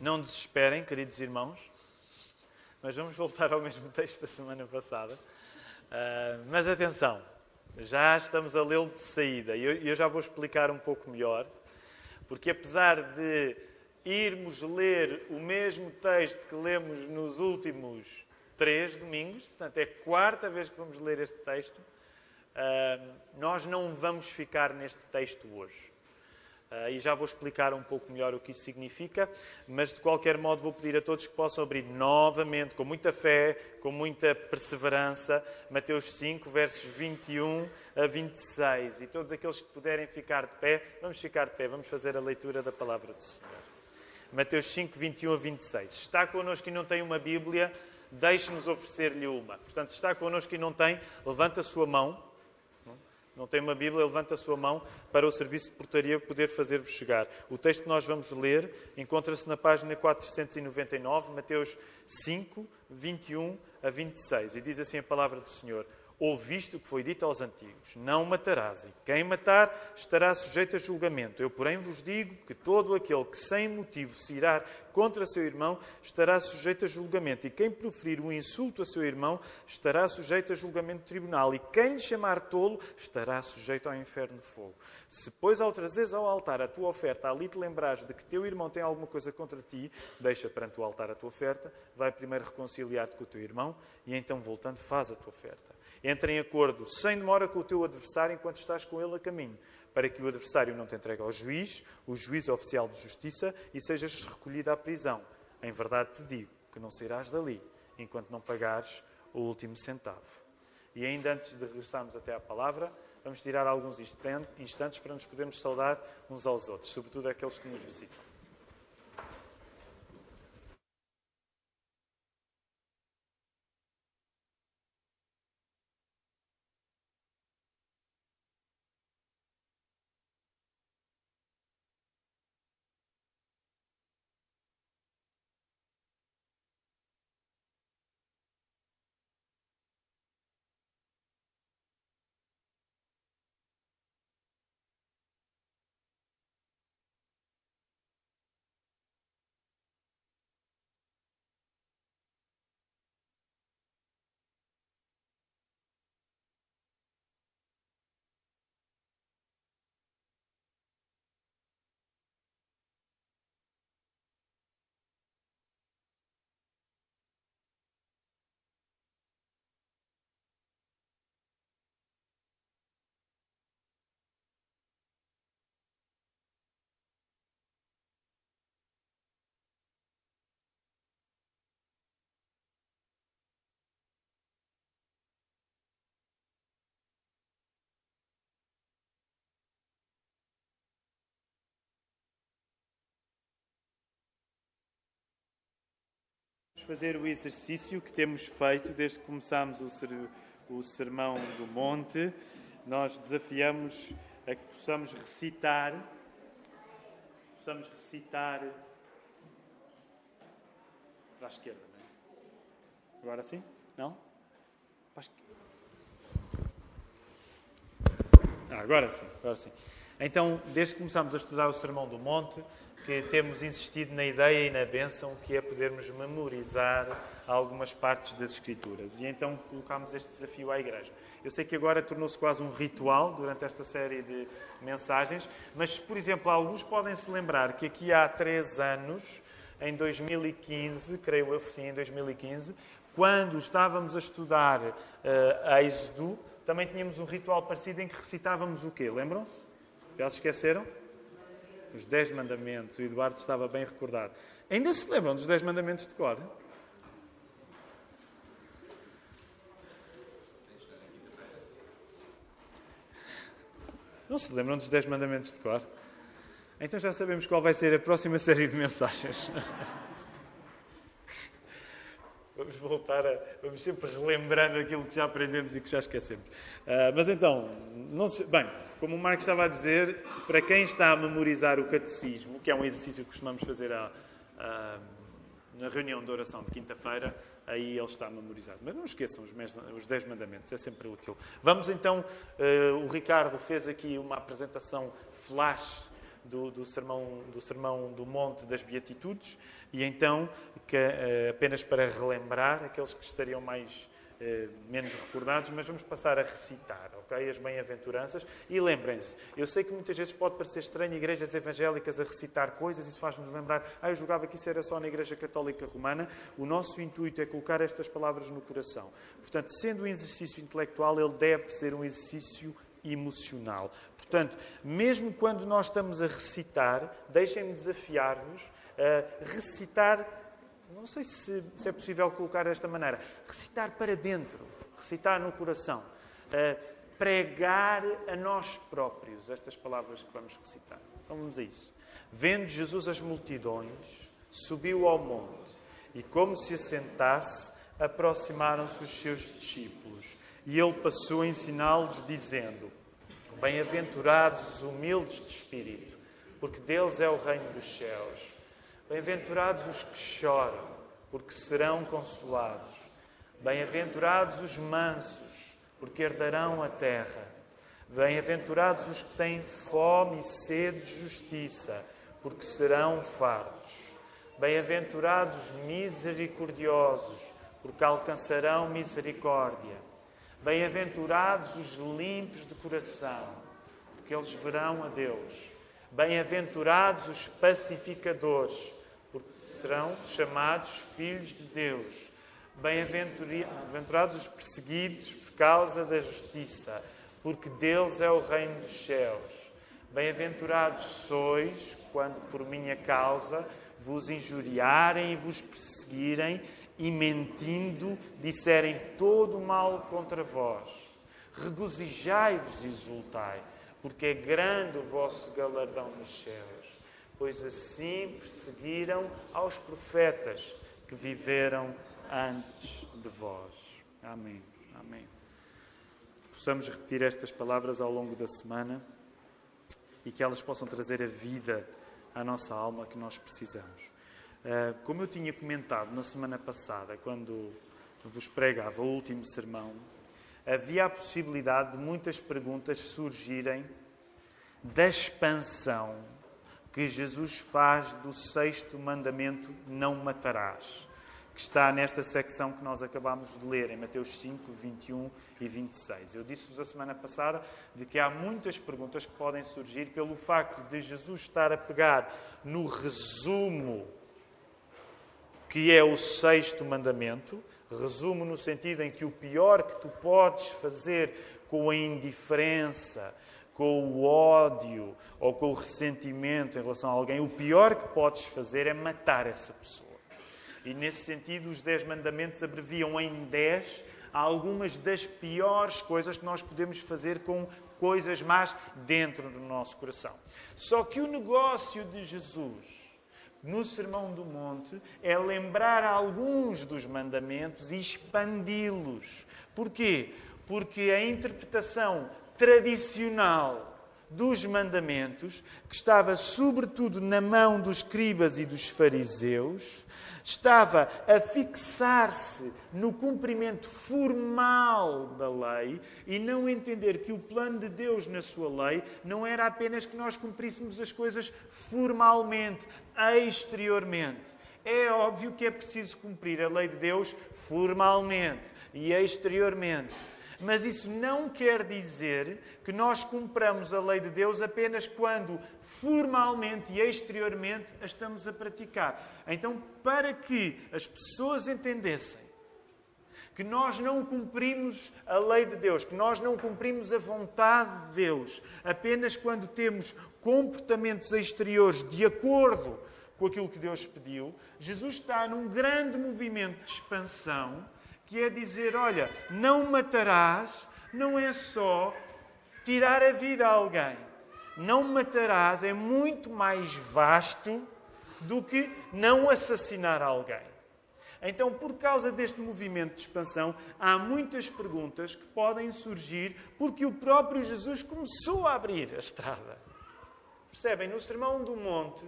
Não desesperem, queridos irmãos, mas vamos voltar ao mesmo texto da semana passada. Uh, mas atenção, já estamos a lê-lo de saída e eu, eu já vou explicar um pouco melhor, porque apesar de irmos ler o mesmo texto que lemos nos últimos três domingos, portanto é a quarta vez que vamos ler este texto, uh, nós não vamos ficar neste texto hoje. Uh, e já vou explicar um pouco melhor o que isso significa, mas de qualquer modo vou pedir a todos que possam abrir novamente, com muita fé, com muita perseverança, Mateus 5, versos 21 a 26. E todos aqueles que puderem ficar de pé, vamos ficar de pé, vamos fazer a leitura da palavra do Senhor. Mateus 5, 21 a 26. Está connosco e não tem uma Bíblia, deixe-nos oferecer-lhe uma. Portanto, está connosco e não tem, levanta a sua mão não tem uma Bíblia, levanta a sua mão para o serviço de portaria poder fazer-vos chegar. O texto que nós vamos ler encontra-se na página 499, Mateus 5, 21 a 26. E diz assim a palavra do Senhor: Ouviste o que foi dito aos antigos: Não matarás, e quem matar estará sujeito a julgamento. Eu, porém, vos digo que todo aquele que sem motivo se irá contra seu irmão estará sujeito a julgamento, e quem proferir um insulto a seu irmão estará sujeito a julgamento de tribunal, e quem lhe chamar tolo estará sujeito ao inferno de fogo. Se, pois, ao trazeres ao altar a tua oferta, ali te lembrares de que teu irmão tem alguma coisa contra ti, deixa perante o altar a tua oferta, vai primeiro reconciliar-te com o teu irmão, e então, voltando, faz a tua oferta. Entra em acordo sem demora com o teu adversário enquanto estás com ele a caminho, para que o adversário não te entregue ao juiz, o juiz oficial de justiça, e sejas recolhido à prisão. Em verdade te digo que não sairás dali enquanto não pagares o último centavo. E ainda antes de regressarmos até à palavra, vamos tirar alguns instantes para nos podermos saudar uns aos outros, sobretudo aqueles que nos visitam. Fazer o exercício que temos feito desde que começámos o, ser, o Sermão do Monte. Nós desafiamos a que possamos recitar, possamos recitar para a esquerda, não é? Agora sim? Não? Para a esquerda. Ah, agora sim, agora sim. Então, desde que começámos a estudar o Sermão do Monte, que temos insistido na ideia e na bênção que é podermos memorizar algumas partes das Escrituras. E então colocámos este desafio à Igreja. Eu sei que agora tornou-se quase um ritual durante esta série de mensagens, mas, por exemplo, alguns podem se lembrar que aqui há três anos, em 2015, creio eu, sim, em 2015, quando estávamos a estudar uh, Êxodo, também tínhamos um ritual parecido em que recitávamos o quê? Lembram-se? Já se esqueceram? os Dez Mandamentos. O Eduardo estava bem recordado. Ainda se lembram dos Dez Mandamentos de cor? Não se lembram dos Dez Mandamentos de cor? Então já sabemos qual vai ser a próxima série de mensagens. Vamos voltar a. Vamos sempre relembrando aquilo que já aprendemos e que já esquecemos. Uh, mas então, não se, bem, como o Marco estava a dizer, para quem está a memorizar o catecismo, que é um exercício que costumamos fazer a, a, na reunião de oração de quinta-feira, aí ele está memorizado. Mas não esqueçam os, os Dez Mandamentos, é sempre útil. Vamos então, uh, o Ricardo fez aqui uma apresentação flash do, do, sermão, do Sermão do Monte das Beatitudes, e então, que, uh, apenas para relembrar aqueles que estariam mais eh, menos recordados, mas vamos passar a recitar, ok? As bem-aventuranças. E lembrem-se, eu sei que muitas vezes pode parecer estranho igrejas evangélicas a recitar coisas, isso faz-nos lembrar, ah, eu julgava que isso era só na Igreja Católica Romana. O nosso intuito é colocar estas palavras no coração. Portanto, sendo um exercício intelectual, ele deve ser um exercício emocional. Portanto, mesmo quando nós estamos a recitar, deixem-me desafiar-vos a recitar não sei se, se, é possível colocar desta maneira, recitar para dentro, recitar no coração, uh, pregar a nós próprios estas palavras que vamos recitar. Então vamos a isso. Vendo Jesus as multidões, subiu ao monte e, como se assentasse, aproximaram-se os seus discípulos. E ele passou a ensiná-los, dizendo: Bem-aventurados os humildes de espírito, porque deles é o reino dos céus. Bem-aventurados os que choram, porque serão consolados. Bem-aventurados os mansos, porque herdarão a terra. Bem-aventurados os que têm fome e sede de justiça, porque serão fartos. Bem-aventurados os misericordiosos, porque alcançarão misericórdia. Bem-aventurados os limpos de coração, porque eles verão a Deus. Bem-aventurados os pacificadores, serão chamados filhos de Deus. Bem-aventurados os perseguidos por causa da justiça, porque deles é o reino dos céus. Bem-aventurados sois quando por minha causa vos injuriarem e vos perseguirem e mentindo disserem todo o mal contra vós. Regozijai-vos e exultai, porque é grande o vosso galardão nos céus pois assim perseguiram aos profetas que viveram antes de vós. Amém. Amém. Possamos repetir estas palavras ao longo da semana e que elas possam trazer a vida à nossa alma que nós precisamos. Ah, como eu tinha comentado na semana passada, quando vos pregava o último sermão, havia a possibilidade de muitas perguntas surgirem da expansão que Jesus faz do sexto mandamento: não matarás, que está nesta secção que nós acabamos de ler, em Mateus 5, 21 e 26. Eu disse-vos a semana passada de que há muitas perguntas que podem surgir pelo facto de Jesus estar a pegar no resumo que é o sexto mandamento, resumo no sentido em que o pior que tu podes fazer com a indiferença, com o ódio ou com o ressentimento em relação a alguém, o pior que podes fazer é matar essa pessoa. E nesse sentido, os Dez Mandamentos abreviam em dez algumas das piores coisas que nós podemos fazer com coisas más dentro do nosso coração. Só que o negócio de Jesus no Sermão do Monte é lembrar alguns dos mandamentos e expandi-los. Porquê? Porque a interpretação tradicional dos mandamentos, que estava sobretudo na mão dos escribas e dos fariseus, estava a fixar-se no cumprimento formal da lei e não entender que o plano de Deus na sua lei não era apenas que nós cumpríssemos as coisas formalmente, exteriormente. É óbvio que é preciso cumprir a lei de Deus formalmente e exteriormente. Mas isso não quer dizer que nós cumpramos a lei de Deus apenas quando formalmente e exteriormente a estamos a praticar. Então, para que as pessoas entendessem que nós não cumprimos a lei de Deus, que nós não cumprimos a vontade de Deus apenas quando temos comportamentos exteriores de acordo com aquilo que Deus pediu, Jesus está num grande movimento de expansão que é dizer: olha, não matarás, não é só tirar a vida a alguém. Não matarás é muito mais vasto do que não assassinar alguém. Então, por causa deste movimento de expansão, há muitas perguntas que podem surgir porque o próprio Jesus começou a abrir a estrada. Percebem? No Sermão do Monte,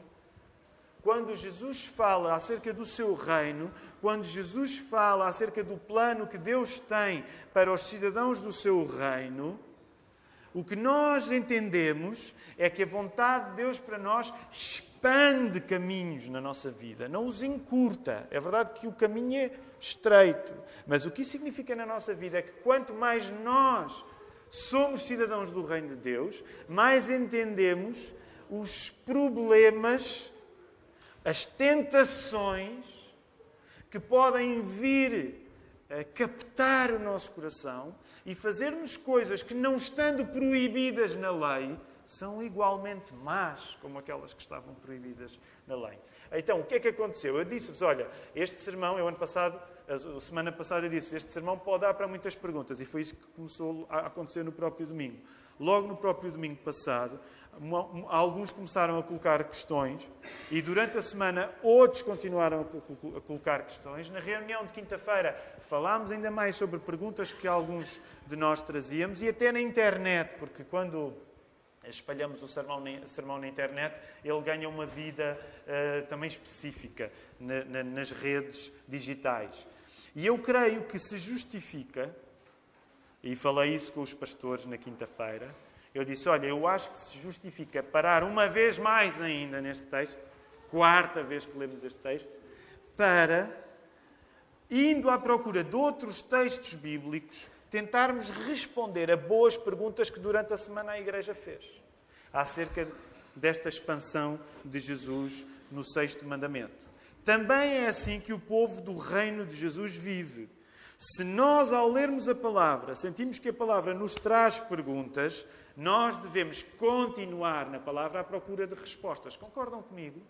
quando Jesus fala acerca do seu reino, quando Jesus fala acerca do plano que Deus tem para os cidadãos do seu reino, O que nós entendemos é que a vontade de Deus para nós expande caminhos na nossa vida, não os encurta. É verdade que o caminho é estreito, mas o que isso significa na nossa vida é que quanto mais nós somos cidadãos do Reino de Deus, mais entendemos os problemas, as tentações que podem vir a captar o nosso coração e fazermos coisas que, não estando proibidas na lei, são igualmente más como aquelas que estavam proibidas na lei. Então, o que é que aconteceu? Eu disse-vos, olha, este sermão, eu ano passado, a semana passada eu disse, este sermão pode dar para muitas perguntas, e foi isso que começou a acontecer no próprio domingo. Logo no próprio domingo passado, alguns começaram a colocar questões e durante a semana outros continuaram a colocar questões. Na reunião de quinta-feira falámos ainda mais sobre perguntas que alguns de nós trazíamos e até na internet, porque quando espalhamos o sermão na, sermão na internet, ele ganha uma vida uh, também específica na, na, nas redes digitais. E eu creio que se justifica, e falei isso com os pastores na quinta-feira, eu disse: Olha, eu acho que se justifica parar uma vez mais ainda neste texto, quarta vez que lemos este texto, para, indo à procura de outros textos bíblicos, tentarmos responder a boas perguntas que durante a semana a Igreja fez acerca desta expansão de Jesus no sexto mandamento. Também é assim que o povo do reino de Jesus vive. Se nós, ao lermos a palavra, sentimos que a palavra nos traz perguntas, nós devemos continuar na palavra à procura de respostas. Concordam comigo?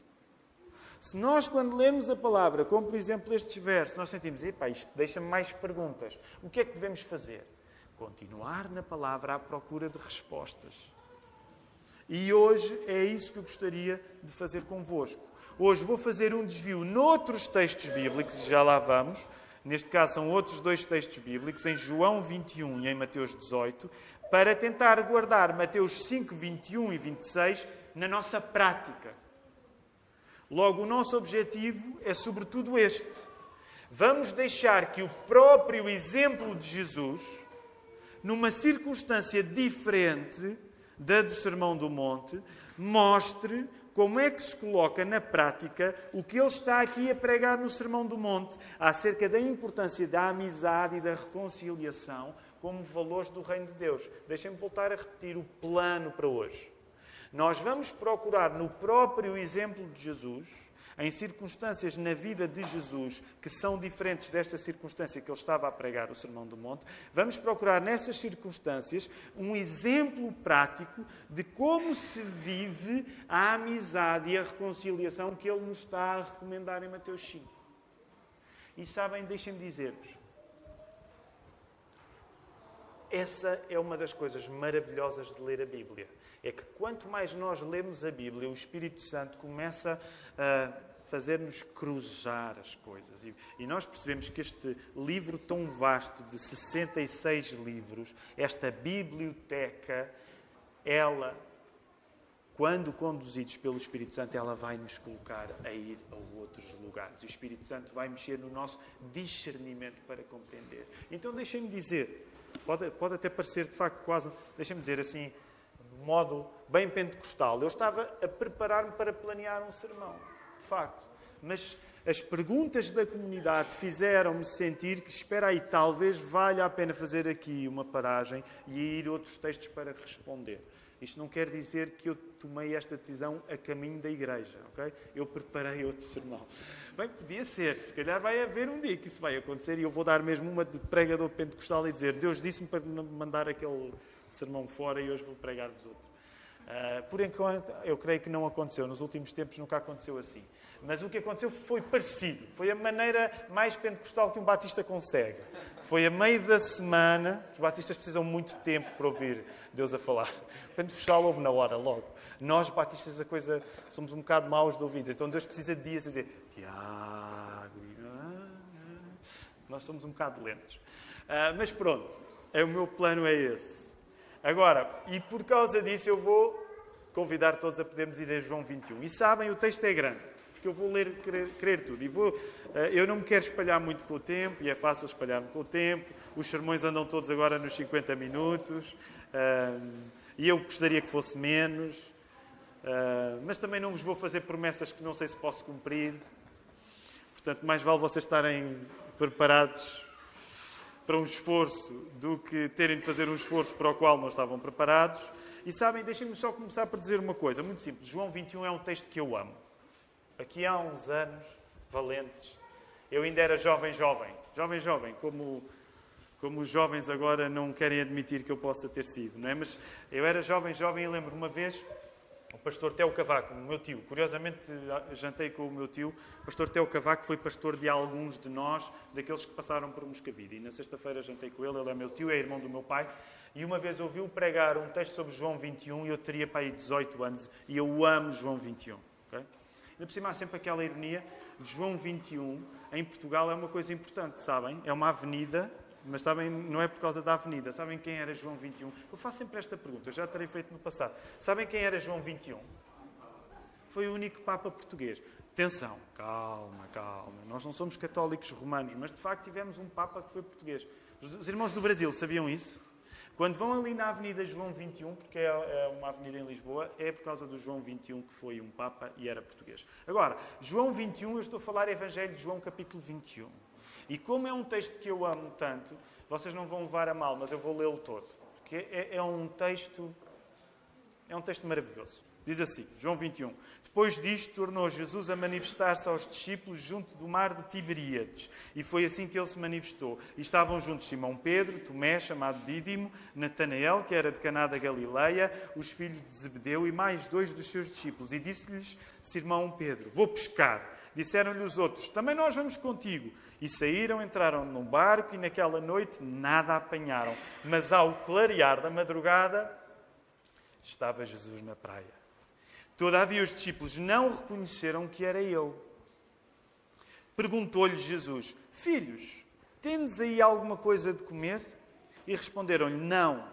Se nós, quando lemos a palavra, como por exemplo estes versos, nós sentimos, epá, isto deixa-me mais perguntas, o que é que devemos fazer? Continuar na palavra à procura de respostas. E hoje é isso que eu gostaria de fazer convosco. Hoje vou fazer um desvio noutros textos bíblicos, já lá vamos. Neste caso são outros dois textos bíblicos, em João 21 e em Mateus 18, para tentar guardar Mateus 5, 21 e 26 na nossa prática. Logo, o nosso objetivo é sobretudo este. Vamos deixar que o próprio exemplo de Jesus, numa circunstância diferente da do Sermão do Monte, mostre como é que se coloca na prática o que ele está aqui a pregar no Sermão do Monte acerca da importância da amizade e da reconciliação como valores do reino de Deus. Deixem-me voltar a repetir o plano para hoje. Nós vamos procurar no próprio exemplo de Jesus, em circunstâncias na vida de Jesus que são diferentes desta circunstância que ele estava a pregar o Sermão do Monte, vamos procurar nessas circunstâncias um exemplo prático de como se vive a amizade e a reconciliação que ele nos está a recomendar em Mateus 5. E sabem, deixem-me dizer-vos, essa é uma das coisas maravilhosas de ler a Bíblia. É que quanto mais nós lemos a Bíblia, o Espírito Santo começa a fazer-nos cruzar as coisas. E, nós percebemos que este livro tão vasto, de 66 livros, esta biblioteca, ela, quando conduzidos pelo Espírito Santo, ela vai nos colocar a ir a outros lugares. O Espírito Santo vai mexer no nosso discernimento para compreender. Então, deixem-me dizer Pode, pode até parecer, de facto, quase, deixem-me dizer assim, de modo bem pentecostal. Eu estava a preparar-me para planear um sermão, de facto. Mas as perguntas da comunidade fizeram-me sentir que, espera aí, talvez valha a pena fazer aqui uma paragem e ir outros textos para responder. Isto não quer dizer que eu tomei esta decisão a caminho da igreja, ok? Eu preparei outro sermão. Bem, podia ser. Se calhar vai haver um dia que isso vai acontecer e eu vou dar mesmo uma de pregador pentecostal e dizer Deus disse-me para mandar aquele sermão fora e hoje vou pregar-vos outro. Uh, por enquanto, eu creio que não aconteceu. Nos últimos tempos nunca aconteceu assim. Mas o que aconteceu foi parecido. Foi a maneira mais pentecostal que um batista consegue. Foi a meio da semana. Os batistas precisam muito tempo para ouvir Deus a falar. O pentecostal ouve na hora, logo. Nós, batistas, a coisa, somos um bocado maus de ouvidos. Então Deus precisa de dias a dizer: Tiago. Nós somos um bocado lentos. Uh, mas pronto, é, o meu plano é esse. Agora, e por causa disso, eu vou convidar todos a podermos ir a João 21. E sabem, o texto é grande porque eu vou ler, querer, querer tudo. E vou, eh, eu não me quero espalhar muito com o tempo, e é fácil espalhar-me com o tempo. Os sermões andam todos agora nos 50 minutos. e eu gostaria que fosse menos, mas também não vos vou fazer promessas que não sei se posso cumprir. Portanto, mais vale vocês estarem preparados para um esforço do que terem de fazer um esforço para o qual não estavam preparados. E sabem, deixem-me só começar por dizer uma coisa muito simples. João 21 é um texto que eu amo. Aqui há uns anos, valentes, eu ainda era jovem, jovem. Jovem, jovem, como, como os jovens agora não querem admitir que eu possa ter sido, não é? Mas eu era jovem, jovem e lembro uma vez o pastor Teo Cavaco, o meu tio. Curiosamente, jantei com o meu tio. O pastor Teo Cavaco foi pastor de alguns de nós, daqueles que passaram por Moscavide. E na sexta-feira jantei com ele. Ele é meu tio, é irmão do meu pai. E uma vez ouviu pregar um texto sobre João 21 e eu teria para aí 18 anos. E eu amo João 21. Okay? Ainda por cima há sempre aquela ironia. João 21, em Portugal, é uma coisa importante, sabem? É uma avenida mas sabem, não é por causa da avenida. Sabem quem era João 21? Eu faço sempre esta pergunta, eu já terei feito no passado. Sabem quem era João 21? Foi o único Papa português. Atenção, calma, calma. Nós não somos católicos romanos, mas de facto tivemos um Papa que foi português. Os irmãos do Brasil sabiam isso? Quando vão ali na Avenida João 21, porque é, é uma avenida em Lisboa, é por causa do João 21 que foi um Papa e era português. Agora, João 21, eu estou a falar Evangelho de João capítulo 21. E como é um texto que eu amo tanto, vocês não vão levar a mal, mas eu vou lê-lo todo. Porque é, é um texto. É um texto maravilhoso. Diz assim, João 21. Depois disto, tornou Jesus a manifestar-se aos discípulos junto do mar de Tiberíades. E foi assim que ele se manifestou. E estavam juntos Simão Pedro, Tomé, chamado Dídimo, Natanael, que era de Caná da Galileia, os filhos de Zebedeu e mais dois dos seus discípulos. E disse-lhes Simão Pedro, vou pescar. Disseram-lhe os outros: Também nós vamos contigo. E saíram, entraram num barco e naquela noite nada apanharam. Mas ao clarear da madrugada, estava Jesus na praia. Todavia os discípulos não reconheceram que era ele. Perguntou-lhe Jesus: Filhos, tendes aí alguma coisa de comer? E responderam-lhe: Não.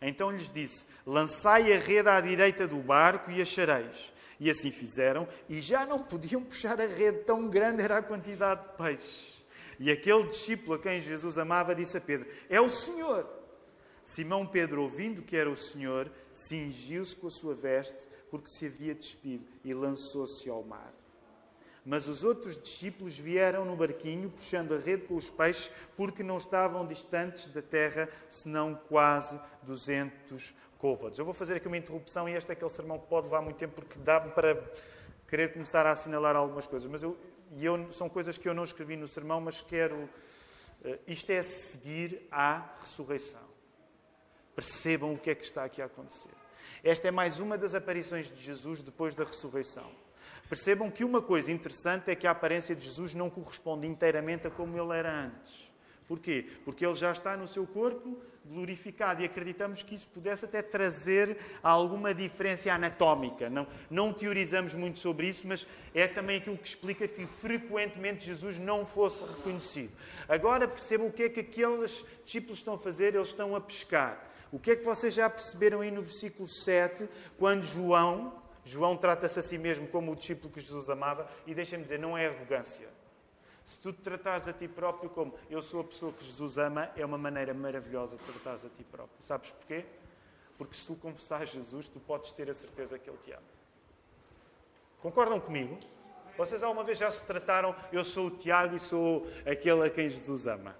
Então lhes disse: Lançai a rede à direita do barco e achareis. E assim fizeram, e já não podiam puxar a rede, tão grande era a quantidade de peixes. E aquele discípulo a quem Jesus amava disse a Pedro: É o Senhor. Simão Pedro, ouvindo que era o Senhor, cingiu-se com a sua veste, porque se havia despido, e lançou-se ao mar. Mas os outros discípulos vieram no barquinho, puxando a rede com os peixes, porque não estavam distantes da terra, senão quase duzentos Eu vou fazer aqui uma interrupção e este é aquele sermão que pode levar muito tempo porque dá-me para querer começar a assinalar algumas coisas. Mas eu, eu, são coisas que eu não escrevi no sermão, mas quero. Uh, isto é seguir à ressurreição. Percebam o que é que está aqui a acontecer. Esta é mais uma das aparições de Jesus depois da ressurreição. Percebam que uma coisa interessante é que a aparência de Jesus não corresponde inteiramente a como ele era antes. Porquê? Porque ele já está no seu corpo glorificado e acreditamos que isso pudesse até trazer alguma diferença anatómica. Não, não teorizamos muito sobre isso, mas é também aquilo que explica que frequentemente Jesus não fosse reconhecido. Agora percebam o que é que aqueles discípulos estão a fazer, eles estão a pescar. O que é que vocês já perceberam aí no versículo 7, quando João, João trata-se a si mesmo como o discípulo que Jesus amava, e deixem-me dizer, não é arrogância. Se tu te tratares a ti próprio como eu sou a pessoa que Jesus ama, é uma maneira maravilhosa de tratares a ti próprio. Sabes porquê? Porque se tu confessares Jesus, tu podes ter a certeza que Ele te ama. Concordam comigo? Vocês alguma vez já se trataram, eu sou o Tiago e sou aquele a quem Jesus ama?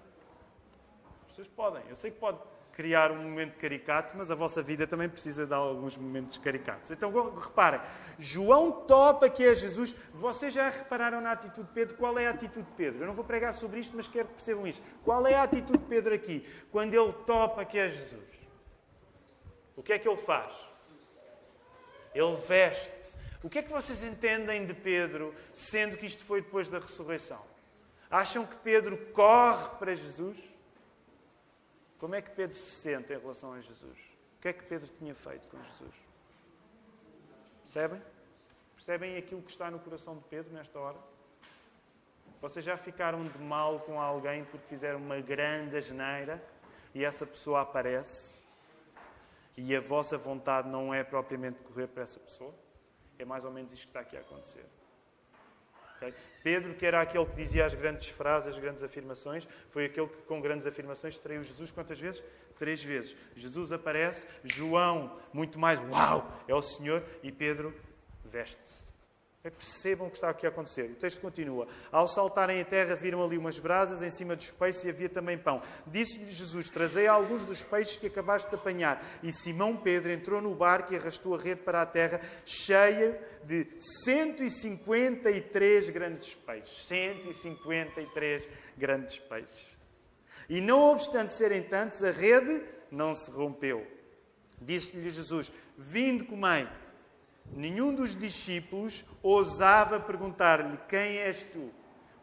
Vocês podem, eu sei que pode criar um momento caricato, mas a vossa vida também precisa de alguns momentos caricatos. Então, reparem, João topa que é Jesus. Vocês já repararam na atitude de Pedro? Qual é a atitude de Pedro? Eu não vou pregar sobre isto, mas quero que percebam isto. Qual é a atitude de Pedro aqui, quando ele topa que é Jesus? O que é que ele faz? Ele veste. O que é que vocês entendem de Pedro, sendo que isto foi depois da ressurreição? Acham que Pedro corre para Jesus? Como é que Pedro se sente em relação a Jesus? O que é que Pedro tinha feito com Jesus? Percebem? Percebem aquilo que está no coração de Pedro nesta hora? Vocês já ficaram de mal com alguém porque fizeram uma grande asneira e essa pessoa aparece e a vossa vontade não é propriamente correr para essa pessoa? É mais ou menos isto que está aqui a acontecer. Okay? Pedro, que era aquele que dizia as grandes frases, as grandes afirmações, foi aquele que, com grandes afirmações, traiu Jesus quantas vezes? Três vezes. Jesus aparece, João, muito mais, uau, é o Senhor, e Pedro veste-se. Percebam o que está aqui a acontecer. O texto continua. Ao saltarem a terra, viram ali umas brasas em cima dos peixes e havia também pão. Disse-lhe Jesus: Trazei alguns dos peixes que acabaste de apanhar. E Simão Pedro entrou no barco e arrastou a rede para a terra, cheia de 153 grandes peixes. 153 grandes peixes. E não obstante serem tantos, a rede não se rompeu. Disse-lhe Jesus: Vinde, comei. Nenhum dos discípulos ousava perguntar-lhe: Quem és tu?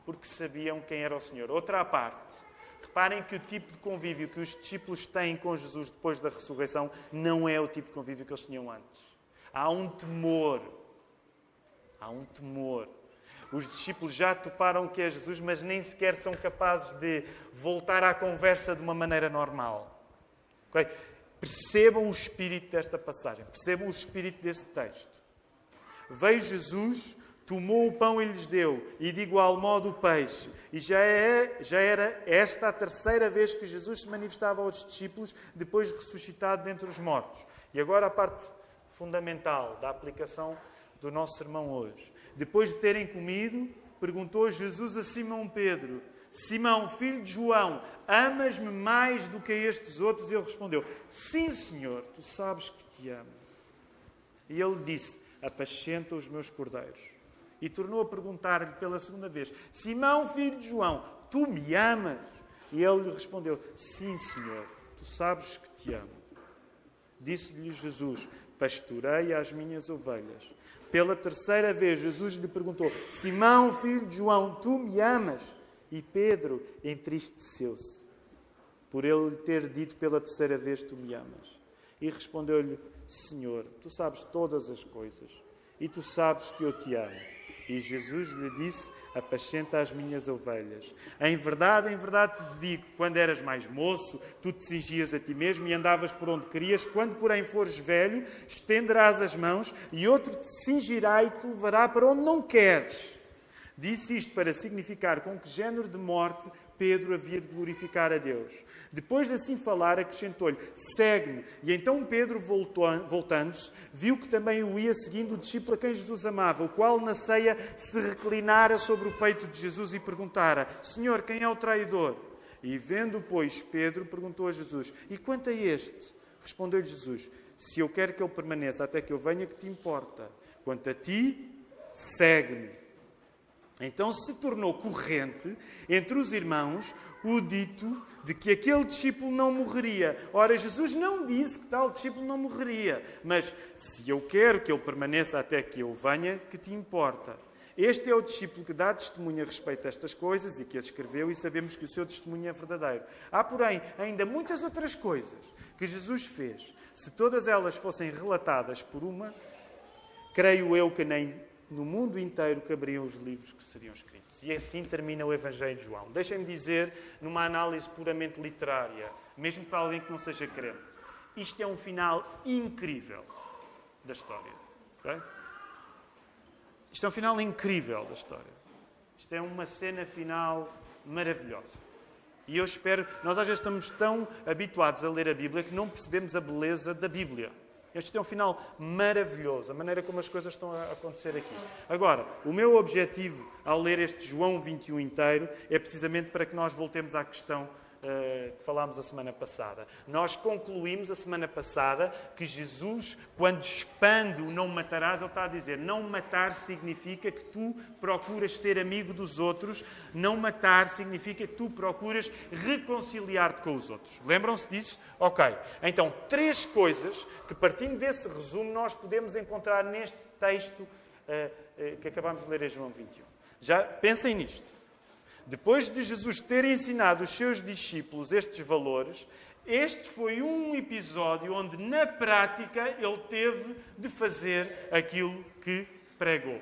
Porque sabiam quem era o Senhor. Outra parte. Reparem que o tipo de convívio que os discípulos têm com Jesus depois da ressurreição não é o tipo de convívio que eles tinham antes. Há um temor. Há um temor. Os discípulos já toparam que é Jesus, mas nem sequer são capazes de voltar à conversa de uma maneira normal. Okay? Percebam o espírito desta passagem, percebam o espírito deste texto. Veio Jesus, tomou o pão e lhes deu, e de igual modo o peixe. E já, é, já era esta a terceira vez que Jesus se manifestava aos discípulos, depois de ressuscitado dentre os mortos. E agora a parte fundamental da aplicação do nosso sermão hoje. Depois de terem comido, perguntou Jesus a Simão Pedro: Simão, filho de João, amas-me mais do que estes outros? Ele respondeu: Sim, Senhor, tu sabes que te amo. E ele disse: Apacenta os meus cordeiros. E tornou a perguntar-lhe pela segunda vez: Simão, filho de João, tu me amas? E ele lhe respondeu: Sim, Senhor, tu sabes que te amo. Disse-lhe Jesus: Pastorei as minhas ovelhas. Pela terceira vez, Jesus lhe perguntou: Simão, filho de João, tu me amas? E Pedro entristeceu-se por ele lhe ter dito pela terceira vez: Tu me amas. E respondeu-lhe: Senhor, tu sabes todas as coisas e tu sabes que eu te amo. E Jesus lhe disse: Apacenta as minhas ovelhas. Em verdade, em verdade te digo: quando eras mais moço, tu te cingias a ti mesmo e andavas por onde querias. Quando, porém, fores velho, estenderás as mãos e outro te cingirá e te levará para onde não queres. Disse isto para significar com que género de morte Pedro havia de glorificar a Deus. Depois de assim falar, acrescentou-lhe: Segue-me. E então Pedro, voltando-se, viu que também o ia seguindo o discípulo a quem Jesus amava, o qual na ceia se reclinara sobre o peito de Jesus e perguntara: Senhor, quem é o traidor? E vendo, pois, Pedro perguntou a Jesus: E quanto a este? Respondeu-lhe Jesus: Se eu quero que ele permaneça até que eu venha, que te importa? Quanto a ti, segue-me. Então se tornou corrente entre os irmãos o dito de que aquele discípulo não morreria. Ora, Jesus não disse que tal discípulo não morreria, mas se eu quero que ele permaneça até que eu venha, que te importa? Este é o discípulo que dá testemunho a respeito destas coisas e que as escreveu, e sabemos que o seu testemunho é verdadeiro. Há, porém, ainda muitas outras coisas que Jesus fez. Se todas elas fossem relatadas por uma, creio eu que nem no mundo inteiro caberiam os livros que seriam escritos. E assim termina o Evangelho de João. Deixem-me dizer, numa análise puramente literária, mesmo para alguém que não seja crente, isto é um final incrível da história. Okay? Isto é um final incrível da história. Isto é uma cena final maravilhosa. E eu espero, nós às vezes estamos tão habituados a ler a Bíblia que não percebemos a beleza da Bíblia. Este é um final maravilhoso, a maneira como as coisas estão a acontecer aqui. Agora, o meu objetivo ao ler este João 21 inteiro é precisamente para que nós voltemos à questão uh, que falámos a semana passada. Nós concluímos a semana passada que Jesus, quando expande o não matarás, ele está a dizer: não matar significa que tu procuras ser amigo dos outros, não matar significa que tu procuras reconciliar-te com os outros. Lembram-se disso? Ok. Então, três coisas que, partindo desse resumo, nós podemos encontrar neste texto uh, uh, que acabamos de ler em João 21. Já pensem nisto. Depois de Jesus ter ensinado os seus discípulos estes valores, este foi um episódio onde, na prática, ele teve de fazer aquilo que pregou.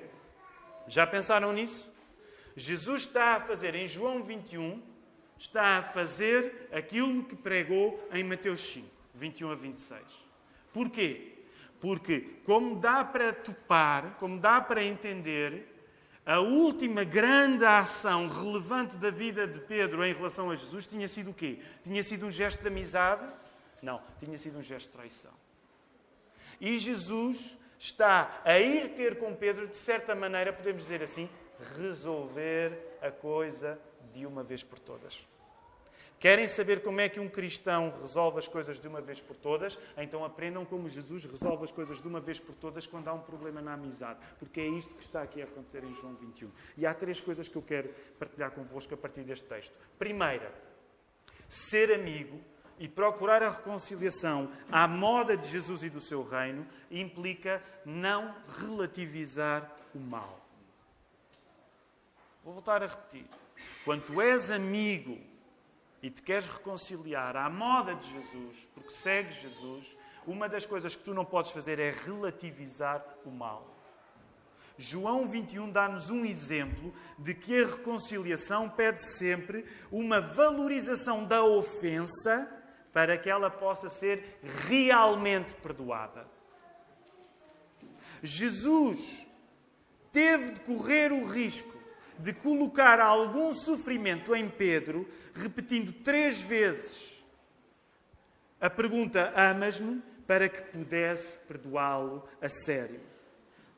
Já pensaram nisso? Jesus está a fazer em João 21, está a fazer aquilo que pregou em Mateus 5, 21 a 26. Porquê? Porque, como dá para topar, como dá para entender, A última grande ação relevante da vida de Pedro em relação a Jesus tinha sido o quê? Tinha sido um gesto de amizade? Não, tinha sido um gesto de traição. E Jesus está a ir ter com Pedro, de certa maneira, podemos dizer assim, resolver a coisa de uma vez por todas. Querem saber como é que um cristão resolve as coisas de uma vez por todas? Então aprendam como Jesus resolve as coisas de uma vez por todas quando há um problema na amizade. Porque é isto que está aqui a acontecer em João 21. E há três coisas que eu quero partilhar convosco a partir deste texto. Primeira, ser amigo e procurar a reconciliação à moda de Jesus e do seu reino implica não relativizar o mal. Vou voltar a repetir. Quando és amigo e te queres reconciliar à moda de Jesus, porque segues Jesus, uma das coisas que tu não podes fazer é relativizar o mal. João 21 dá-nos um exemplo de que a reconciliação pede sempre uma valorização da ofensa para que ela possa ser realmente perdoada. Jesus teve de correr o risco de colocar algum sofrimento em Pedro, repetindo três vezes a pergunta: Amas-me? para que pudesse perdoá-lo a sério.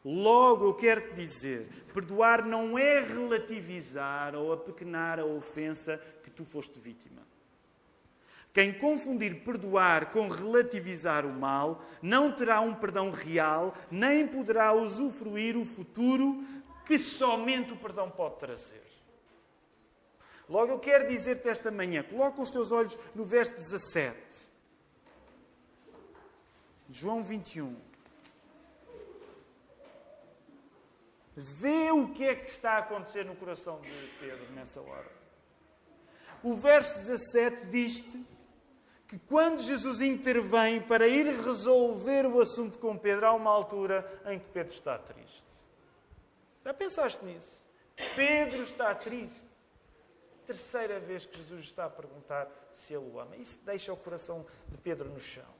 Logo, eu quero te dizer: perdoar não é relativizar ou apequenar a ofensa que tu foste vítima. Quem confundir perdoar com relativizar o mal não terá um perdão real, nem poderá usufruir o futuro que somente o perdão pode trazer. Logo, eu quero dizer-te esta manhã: coloca os teus olhos no verso 17, João 21. Vê o que é que está a acontecer no coração de Pedro nessa hora. O verso 17 diz-te que quando Jesus intervém para ir resolver o assunto com Pedro, há uma altura em que Pedro está triste. Já pensaste nisso? Pedro está triste. Terceira vez que Jesus está a perguntar se ele o ama. Isso deixa o coração de Pedro no chão.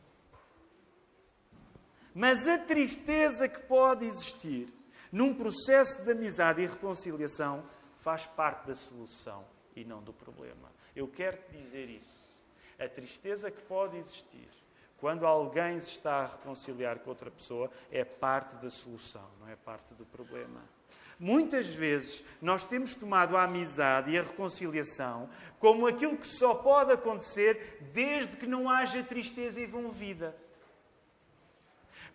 Mas a tristeza que pode existir num processo de amizade e reconciliação faz parte da solução e não do problema. Eu quero te dizer isso. A tristeza que pode existir quando alguém se está a reconciliar com outra pessoa é parte da solução, não é parte do problema. Muitas vezes nós temos tomado a amizade e a reconciliação como aquilo que só pode acontecer desde que não haja tristeza envolvida.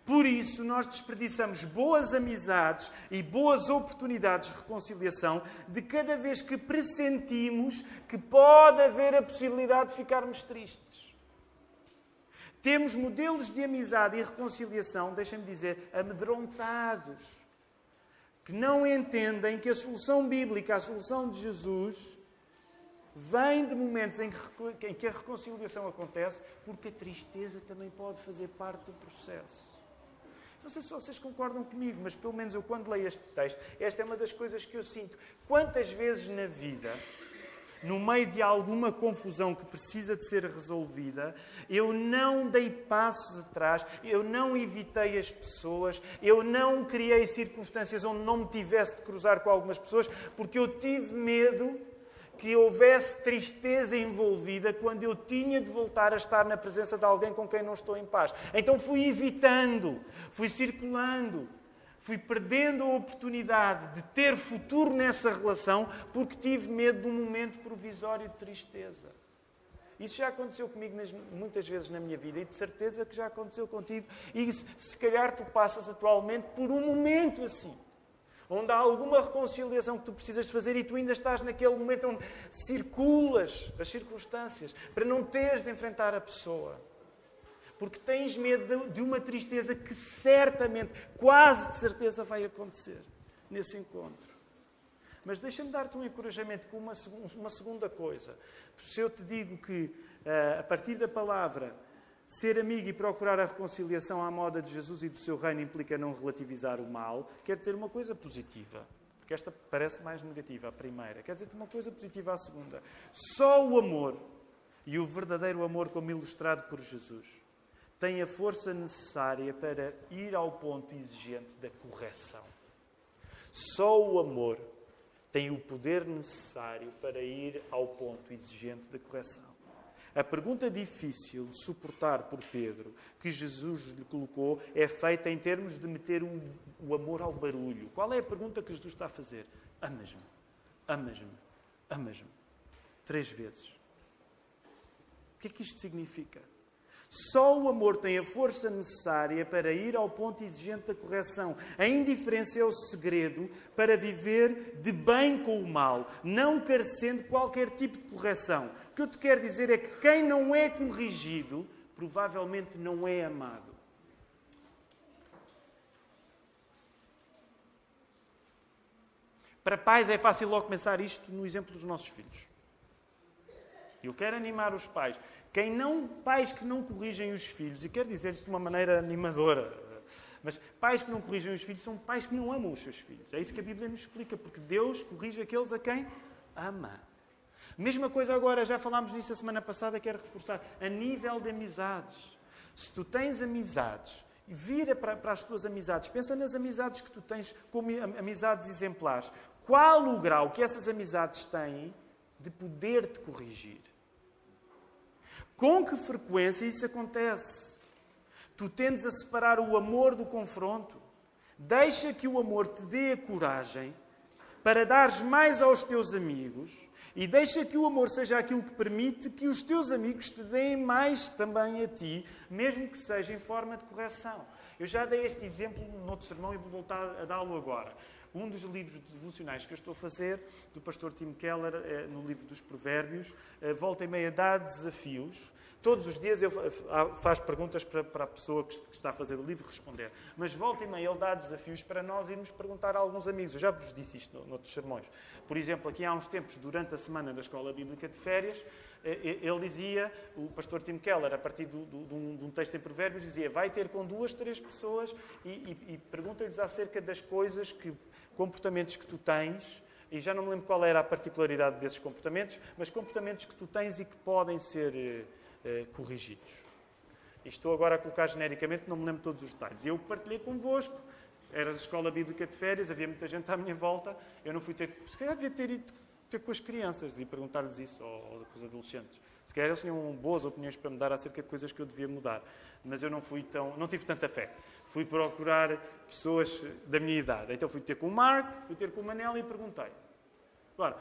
Por isso, nós desperdiçamos boas amizades e boas oportunidades de reconciliação de cada vez que pressentimos que pode haver a possibilidade de ficarmos tristes. Temos modelos de amizade e reconciliação, deixem-me dizer, amedrontados que não entendem que a solução bíblica, a solução de Jesus, vem de momentos em que, em que a reconciliação acontece, porque a tristeza também pode fazer parte do processo. Não sei se vocês concordam comigo, mas pelo menos eu, quando leio este texto, esta é uma das coisas que eu sinto. Quantas vezes na vida no meio de alguma confusão que precisa de ser resolvida, eu não dei passos atrás, eu não evitei as pessoas, eu não criei circunstâncias onde não me tivesse de cruzar com algumas pessoas, porque eu tive medo que houvesse tristeza envolvida quando eu tinha de voltar a estar na presença de alguém com quem não estou em paz. Então fui evitando, fui circulando fui perdendo a oportunidade de ter futuro nessa relação porque tive medo de um momento provisório de tristeza. Isso já aconteceu comigo muitas vezes na minha vida e de certeza que já aconteceu contigo. E se calhar tu passas atualmente por um momento assim, onde há alguma reconciliação que tu precisas fazer e tu ainda estás naquele momento onde circulas as circunstâncias para não teres de enfrentar a pessoa porque tens medo de uma tristeza que certamente, quase de certeza, vai acontecer nesse encontro. Mas deixa-me dar-te um encorajamento com uma, uma segunda coisa. Se eu te digo que, eh, a partir da palavra, ser amigo e procurar a reconciliação à moda de Jesus e do seu reino implica não relativizar o mal, quer dizer uma coisa positiva. Porque esta parece mais negativa, a primeira. Quer dizer-te uma coisa positiva, a segunda. Só o amor e o verdadeiro amor, como ilustrado por Jesus, tem a força necessária para ir ao ponto exigente da correção. Só o amor tem o poder necessário para ir ao ponto exigente da correção. A pergunta difícil de suportar por Pedro, que Jesus lhe colocou, é feita em termos de meter um, o amor ao barulho. Qual é a pergunta que Jesus está a fazer? Amas-me, amas-me, amas-me. Três vezes. O que é que isto significa? Só o amor tem a força necessária para ir ao ponto exigente da correção. A indiferença é o segredo para viver de bem com o mal, não carecendo qualquer tipo de correção. O que eu te quero dizer é que quem não é corrigido provavelmente não é amado. Para pais é fácil logo pensar isto no exemplo dos nossos filhos. Eu quero animar os pais. Quem não, pais que não corrigem os filhos, e quero dizer isto de uma maneira animadora, mas pais que não corrigem os filhos são pais que não amam os seus filhos. É isso que a Bíblia nos explica, porque Deus corrige aqueles a quem ama. Mesma coisa agora, já falámos nisso a semana passada, quero reforçar, a nível de amizades. Se tu tens amizades, vira para, para as tuas amizades, pensa nas amizades que tu tens como amizades exemplares. Qual o grau que essas amizades têm de poder te corrigir? Com que frequência isso acontece? Tu tendes a separar o amor do confronto. Deixa que o amor te dê a coragem para dares mais aos teus amigos e deixa que o amor seja aquilo que permite que os teus amigos te deem mais também a ti, mesmo que seja em forma de correção. Eu já dei este exemplo no outro sermão e vou voltar a dá-lo agora. Um dos livros devocionais que eu estou a fazer, do pastor Tim Keller, eh, no livro dos Provérbios, eh, volta e meia dá desafios. Todos os dias ele faz perguntas para, a pessoa que está a fazer o livro responder. Mas volta e meia ele dá desafios para nós irmos perguntar a alguns amigos. Eu já vos disse isto noutros sermões. Por exemplo, aqui há uns tempos, durante a semana da Escola Bíblica de Férias, eh, ele dizia, o pastor Tim Keller, a partir de, um, de um, texto em Provérbios, dizia: vai ter com duas, três pessoas e, e, e pergunta-lhes acerca das coisas que comportamentos que tu tens, e já não me lembro qual era a particularidade desses comportamentos, mas comportamentos que tu tens e que podem ser eh, corrigidos. E estou agora a colocar genericamente, não me lembro todos os detalhes. Eu partilhei convosco, era a escola bíblica de férias, havia muita gente à minha volta, eu não fui ter, se calhar devia ter ido ter com as crianças e perguntar-lhes isso, ou, ou com os adolescentes. Se calhar eles tinham boas opiniões para me dar acerca de coisas que eu devia mudar. Mas eu não fui tão, não tive tanta fé. Fui procurar pessoas da minha idade. Então fui ter com o Marco, fui ter com o Manel e perguntei. Agora,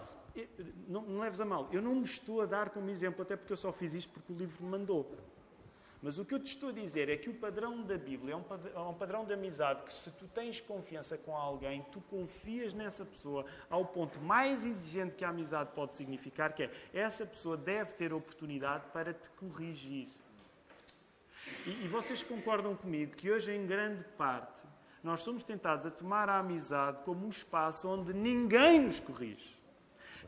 não me leves a mal, eu não me estou a dar como exemplo, até porque eu só fiz isto porque o livro me mandou. Mas o que eu te estou a dizer é que o padrão da Bíblia é um padrão de amizade que, se tu tens confiança com alguém, tu confias nessa pessoa ao ponto mais exigente que a amizade pode significar, que é essa pessoa deve ter oportunidade para te corrigir. E, e vocês concordam comigo que hoje, em grande parte, nós somos tentados a tomar a amizade como um espaço onde ninguém nos corrige.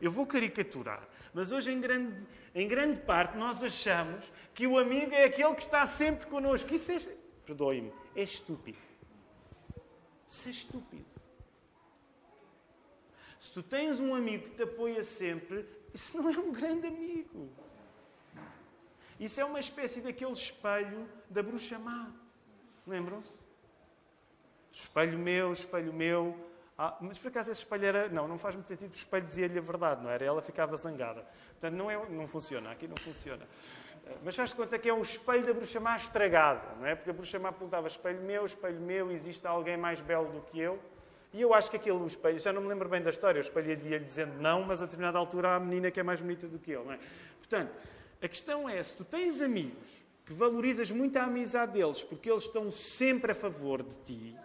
Eu vou caricaturar, mas hoje, em grande, em grande parte, nós achamos que o amigo é aquele que está sempre connosco. Isso é, perdoe-me, é estúpido. Isso é estúpido. Se tu tens um amigo que te apoia sempre, isso não é um grande amigo. Isso é uma espécie daquele espelho da bruxa má. Lembram-se? Espelho meu, espelho meu, ah, mas por acaso esse espelho era. Não, não faz muito sentido. O espelho dizia-lhe a verdade, não era? Ela ficava zangada. Portanto, não, é, não funciona. Aqui não funciona. Eh, mas faz-te conta que é um espelho da bruxa má estragado, não é? Porque a bruxa má apontava espelho meu, espelho meu, existe alguém mais belo do que eu. E eu acho que aquele espelho, já não me lembro bem da história, o espelho ia-lhe dizendo não, mas a determinada altura há a menina que é mais bonita do que ele, não é? Portanto, a questão é, se tu tens amigos que valorizas muito a amizade deles porque eles estão sempre a favor de ti,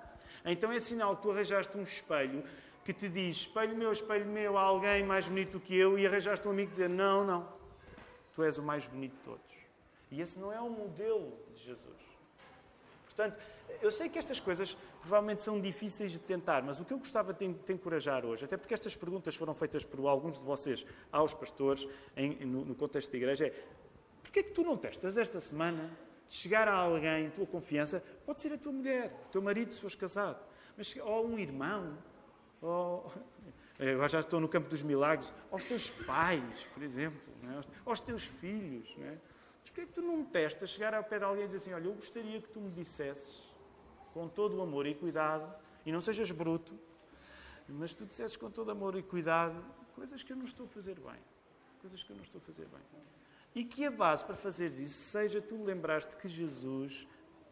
então é sinal que tu arranjaste um espelho que te diz: espelho meu, espelho meu, há alguém mais bonito que eu, e arranjaste um amigo que diz: não, não, tu és o mais bonito de todos. E esse não é o modelo de Jesus. Portanto, eu sei que estas coisas provavelmente são difíceis de tentar, mas o que eu gostava de te encorajar hoje, até porque estas perguntas foram feitas por alguns de vocês aos pastores em, no, no, contexto da igreja, é porquê é que tu não testas esta semana chegar a alguém, tua confiança, pode ser a tua mulher, o teu marido se fores casado, mas, ou um irmão, ou, agora já estou no campo dos milagres, aos teus pais, por exemplo, é? aos teus filhos. Não é? Mas porquê é que tu não testas chegar ao pé de alguém e dizer assim, olha, eu gostaria que tu me dissesses, com todo o amor e cuidado, e não sejas bruto, Mas tu disseste com todo amor e cuidado coisas que eu não estou a fazer bem. Coisas que eu não estou a fazer bem. E que a base para fazeres isso seja tu lembraste que Jesus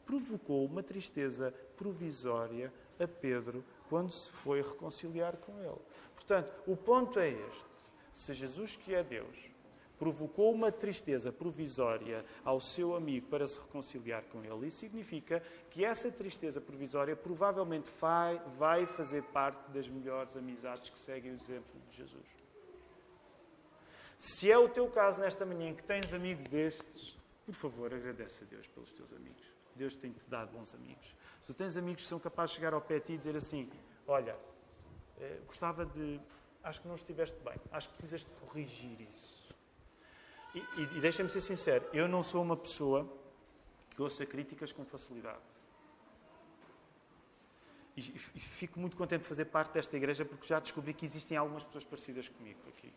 provocou uma tristeza provisória a Pedro quando se foi reconciliar com ele. Portanto, o ponto é este. Se Jesus, que é Deus, provocou uma tristeza provisória ao seu amigo para se reconciliar com ele, isso significa que essa tristeza provisória provavelmente vai fazer parte das melhores amizades que seguem o exemplo de Jesus. Se é o teu caso nesta manhã que tens amigos destes, por favor, agradece a Deus pelos teus amigos. Deus tem-te dado bons amigos. Se tens amigos que são capazes de chegar ao pé de ti e dizer assim: Olha, eh, gostava de. Acho que não estiveste bem, acho que precisas de corrigir isso. E, e, e deixa-me ser sincero: eu não sou uma pessoa que ouça críticas com facilidade. E, e fico muito contente de fazer parte desta igreja porque já descobri que existem algumas pessoas parecidas comigo aqui.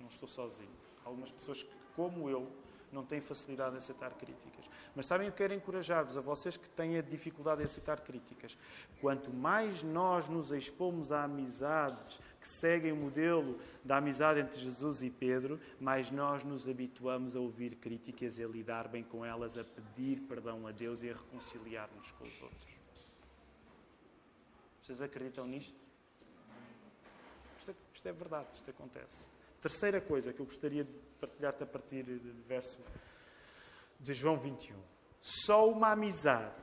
Não estou sozinho. Algumas pessoas que, como eu, não têm facilidade em aceitar críticas. Mas sabem, eu quero encorajar-vos, a vocês que têm a dificuldade em aceitar críticas. Quanto mais nós nos expomos a amizades que seguem o modelo da amizade entre Jesus e Pedro, mais nós nos habituamos a ouvir críticas e a lidar bem com elas, a pedir perdão a Deus e a reconciliar-nos com os outros. Vocês acreditam nisto? Isto é, isto é verdade, isto acontece. Terceira coisa que eu gostaria de partilhar-te a partir do verso de João 21. Só uma amizade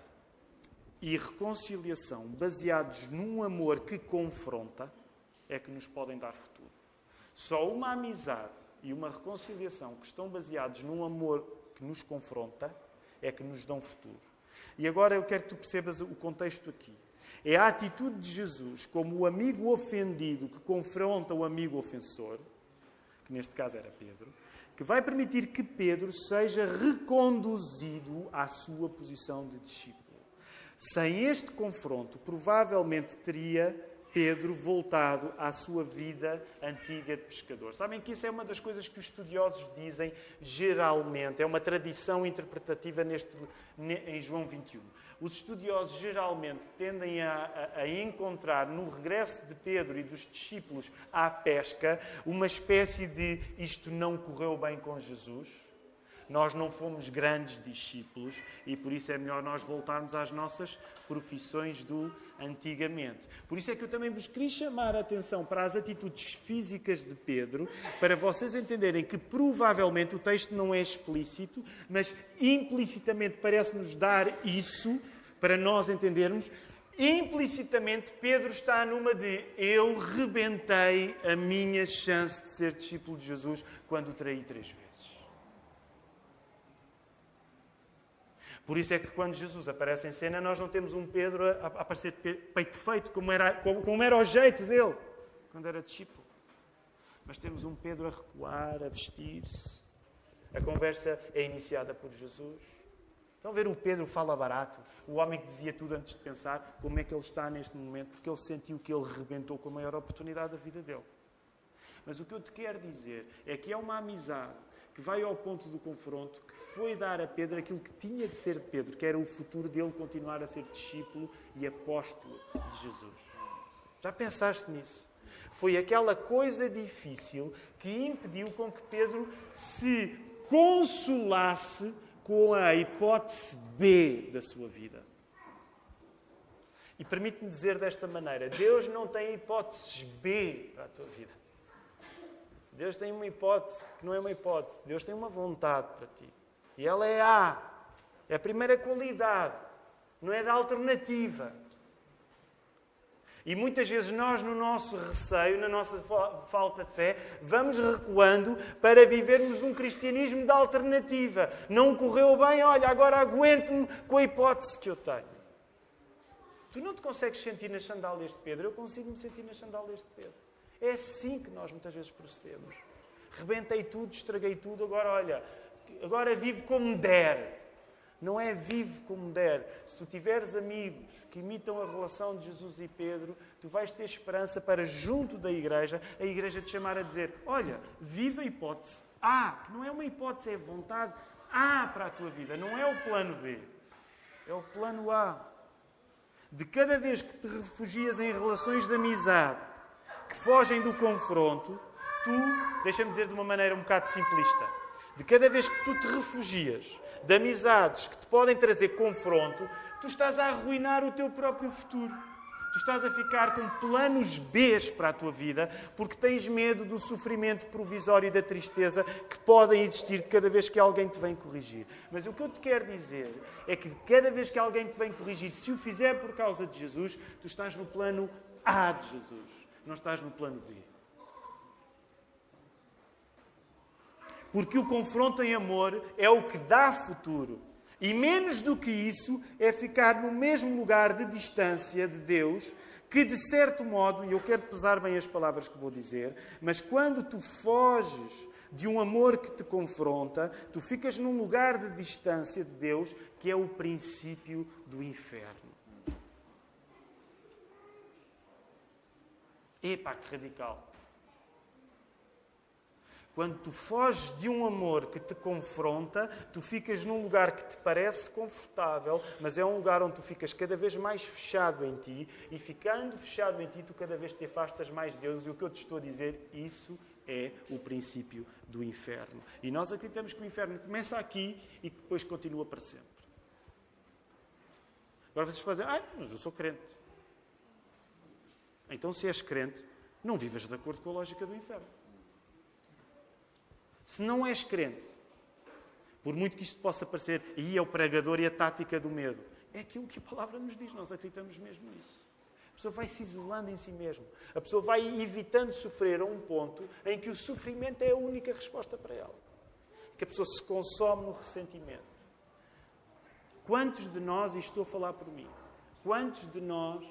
e reconciliação baseados num amor que confronta é que nos podem dar futuro. Só uma amizade e uma reconciliação que estão baseados num amor que nos confronta é que nos dão futuro. E agora eu quero que tu percebas o contexto aqui. É a atitude de Jesus como o amigo ofendido que confronta o amigo ofensor que neste caso era Pedro, que vai permitir que Pedro seja reconduzido à sua posição de discípulo. Sem este confronto, provavelmente teria Pedro voltado à sua vida antiga de pescador. Sabem que isso é uma das coisas que os estudiosos dizem geralmente, é uma tradição interpretativa neste, em João 21 os estudiosos geralmente tendem a, a, a, encontrar no regresso de Pedro e dos discípulos à pesca uma espécie de isto não correu bem com Jesus. Nós não fomos grandes discípulos e por isso é melhor nós voltarmos às nossas profissões do antigamente. Por isso é que eu também vos queria chamar a atenção para as atitudes físicas de Pedro, para vocês entenderem que provavelmente o texto não é explícito, mas implicitamente parece-nos dar isso para nós entendermos. Implicitamente, Pedro está numa de eu rebentei a minha chance de ser discípulo de Jesus quando o traí três vezes. Por isso é que quando Jesus aparece em cena, nós não temos um Pedro a, aparecer de peito feito, como era, como, como era o jeito dele, quando era discípulo. Mas temos um Pedro a recuar, a vestir-se. A conversa é iniciada por Jesus. Estão a ver o Pedro fala barato, o homem que dizia tudo antes de pensar, como é que ele está neste momento, porque ele sentiu que ele rebentou com a maior oportunidade da vida dele. Mas o que eu te quero dizer é que é uma amizade que vai ao ponto do confronto, que foi dar a Pedro aquilo que tinha de ser de Pedro, que era o futuro dele continuar a ser discípulo e apóstolo de Jesus. Já pensaste nisso? Foi aquela coisa difícil que impediu com que Pedro se consolasse com a hipótese B da sua vida. E permite-me dizer desta maneira: Deus não tem hipóteses B para a tua vida. Deus tem uma hipótese que não é uma hipótese. Deus tem uma vontade para ti. E ela é A. É a primeira qualidade. Não é da alternativa. E muitas vezes nós, no nosso receio, na nossa falta de fé, vamos recuando para vivermos um cristianismo da alternativa. Não correu bem, olha, agora aguento-me com a hipótese que eu tenho. Tu não te consegues sentir nas sandálias de Pedro, eu consigo me sentir nas sandálias de Pedro. É assim que nós muitas vezes procedemos. Rebentei tudo, estraguei tudo, agora olha, agora vivo como der. Não é vivo como der. Se tu tiveres amigos que imitam a relação de Jesus e Pedro, tu vais ter esperança para, junto da igreja, a igreja te chamar a dizer: Olha, viva a hipótese A, que não é uma hipótese, é vontade A para a tua vida, não é o plano B, é o plano A. De cada vez que te refugias em relações de amizade, que fogem do confronto, tu, deixa-me dizer de uma maneira um bocado simplista, de cada vez que tu te refugias de amizades que te podem trazer confronto, tu estás a arruinar o teu próprio futuro. Tu estás a ficar com planos B para a tua vida porque tens medo do sofrimento provisório e da tristeza que podem existir de cada vez que alguém te vem corrigir. Mas o que eu te quero dizer é que cada vez que alguém te vem corrigir, se o fizer por causa de Jesus, tu estás no plano A de Jesus, não estás no plano B. Porque o confronto em amor é o que dá futuro. E menos do que isso é ficar no mesmo lugar de distância de Deus, que de certo modo, e eu quero pesar bem as palavras que vou dizer, mas quando tu foges de um amor que te confronta, tu ficas num lugar de distância de Deus, que é o princípio do inferno. Epá, que radical. Quando tu foges de um amor que te confronta, tu ficas num lugar que te parece confortável, mas é um lugar onde tu ficas cada vez mais fechado em ti, e ficando fechado em ti, tu cada vez te afastas mais de Deus. E o que eu te estou a dizer, isso é o princípio do inferno. E nós acreditamos que o inferno começa aqui e que depois continua para sempre. Agora vocês podem dizer, ah, mas eu sou crente. Então, se és crente, não vivas de acordo com a lógica do inferno. Se não és crente, por muito que isto possa parecer, e é o pregador e a tática do medo, é aquilo que a palavra nos diz, nós acreditamos mesmo nisso. A pessoa vai se isolando em si mesmo. A pessoa vai evitando sofrer a um ponto em que o sofrimento é a única resposta para ela. Que a pessoa se consome no ressentimento. Quantos de nós, e estou a falar por mim, quantos de nós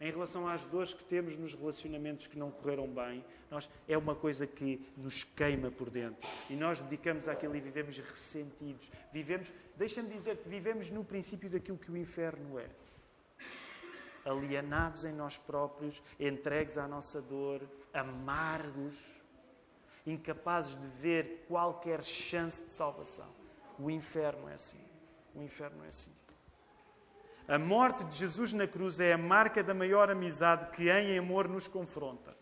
em relação às dores que temos nos relacionamentos que não correram bem, nós, é uma coisa que nos queima por dentro. E nós dedicamos àquilo e vivemos ressentidos. Vivemos, deixa-me dizer que vivemos no princípio daquilo que o inferno é. Alienados em nós próprios, entregues à nossa dor, amargos, incapazes de ver qualquer chance de salvação. O inferno é assim. O inferno é assim. A morte de Jesus na cruz é a marca da maior amizade que em amor nos confronta.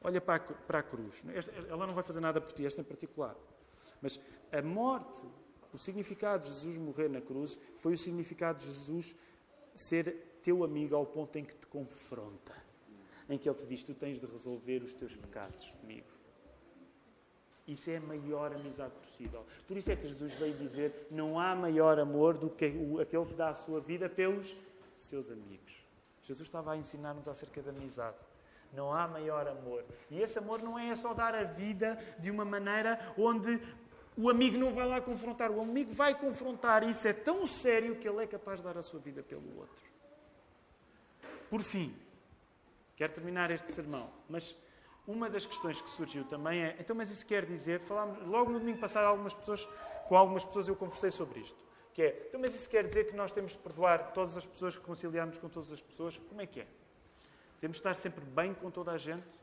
Olha para a, para a cruz. Ela não vai fazer nada por ti, esta em particular. Mas a morte, o significado de Jesus morrer na cruz, foi o significado de Jesus ser teu amigo ao ponto em que te confronta. Em que ele te diz: Tu tens de resolver os teus pecados comigo. Isso é a maior amizade possível. Por isso é que Jesus veio dizer: não há maior amor do que aquele que dá a sua vida pelos seus amigos. Jesus estava a ensinar-nos acerca da amizade. Não há maior amor. E esse amor não é só dar a vida de uma maneira onde o amigo não vai lá confrontar. O amigo vai confrontar. Isso é tão sério que ele é capaz de dar a sua vida pelo outro. Por fim, quero terminar este sermão, mas uma das questões que surgiu também é, então, mas isso quer dizer, falámos, logo no domingo passado, algumas pessoas, com algumas pessoas eu conversei sobre isto, que é, então, mas isso quer dizer que nós temos de perdoar todas as pessoas, que conciliamos com todas as pessoas? Como é que é? Temos de estar sempre bem com toda a gente?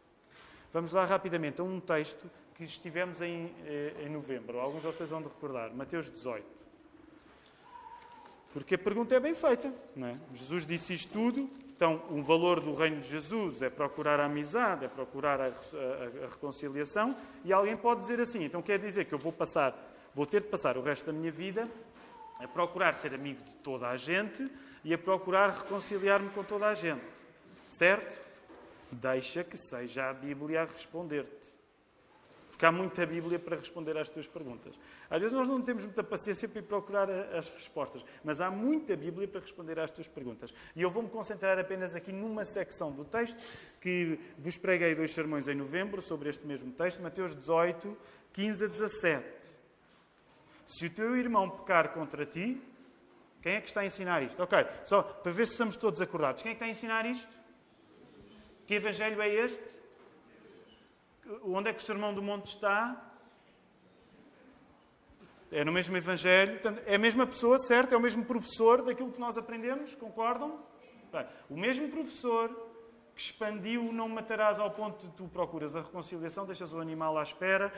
Vamos lá rapidamente a um texto que estivemos em, eh, em novembro. Alguns de vocês vão de recordar. Mateus 18. Porque a pergunta é bem feita. Não é? Jesus disse isto tudo então, um valor do reino de Jesus é procurar a amizade, é procurar a, a, a, reconciliação, e alguém pode dizer assim: então quer dizer que eu vou passar, vou ter de passar o resto da minha vida a procurar ser amigo de toda a gente e a procurar reconciliar-me com toda a gente. Certo? Deixa que seja a Bíblia a responder-te. Porque há muita Bíblia para responder às tuas perguntas. Às vezes nós não temos muita paciência para ir procurar as respostas, mas há muita Bíblia para responder às tuas perguntas. E eu vou-me concentrar apenas aqui numa secção do texto que vos preguei dois sermões em novembro sobre este mesmo texto, Mateus 18, 15 a 17. Se o teu irmão pecar contra ti, quem é que está a ensinar isto? Ok, só para ver se estamos todos acordados. Quem é que está a ensinar isto? Que evangelho é este? Onde é que o Sermão do Monte está? É no mesmo Evangelho. É a mesma pessoa, certo? É o mesmo professor daquilo que nós aprendemos, concordam? Bem, o mesmo professor que expandiu não matarás ao ponto de tu procuras a reconciliação, deixas o animal à espera,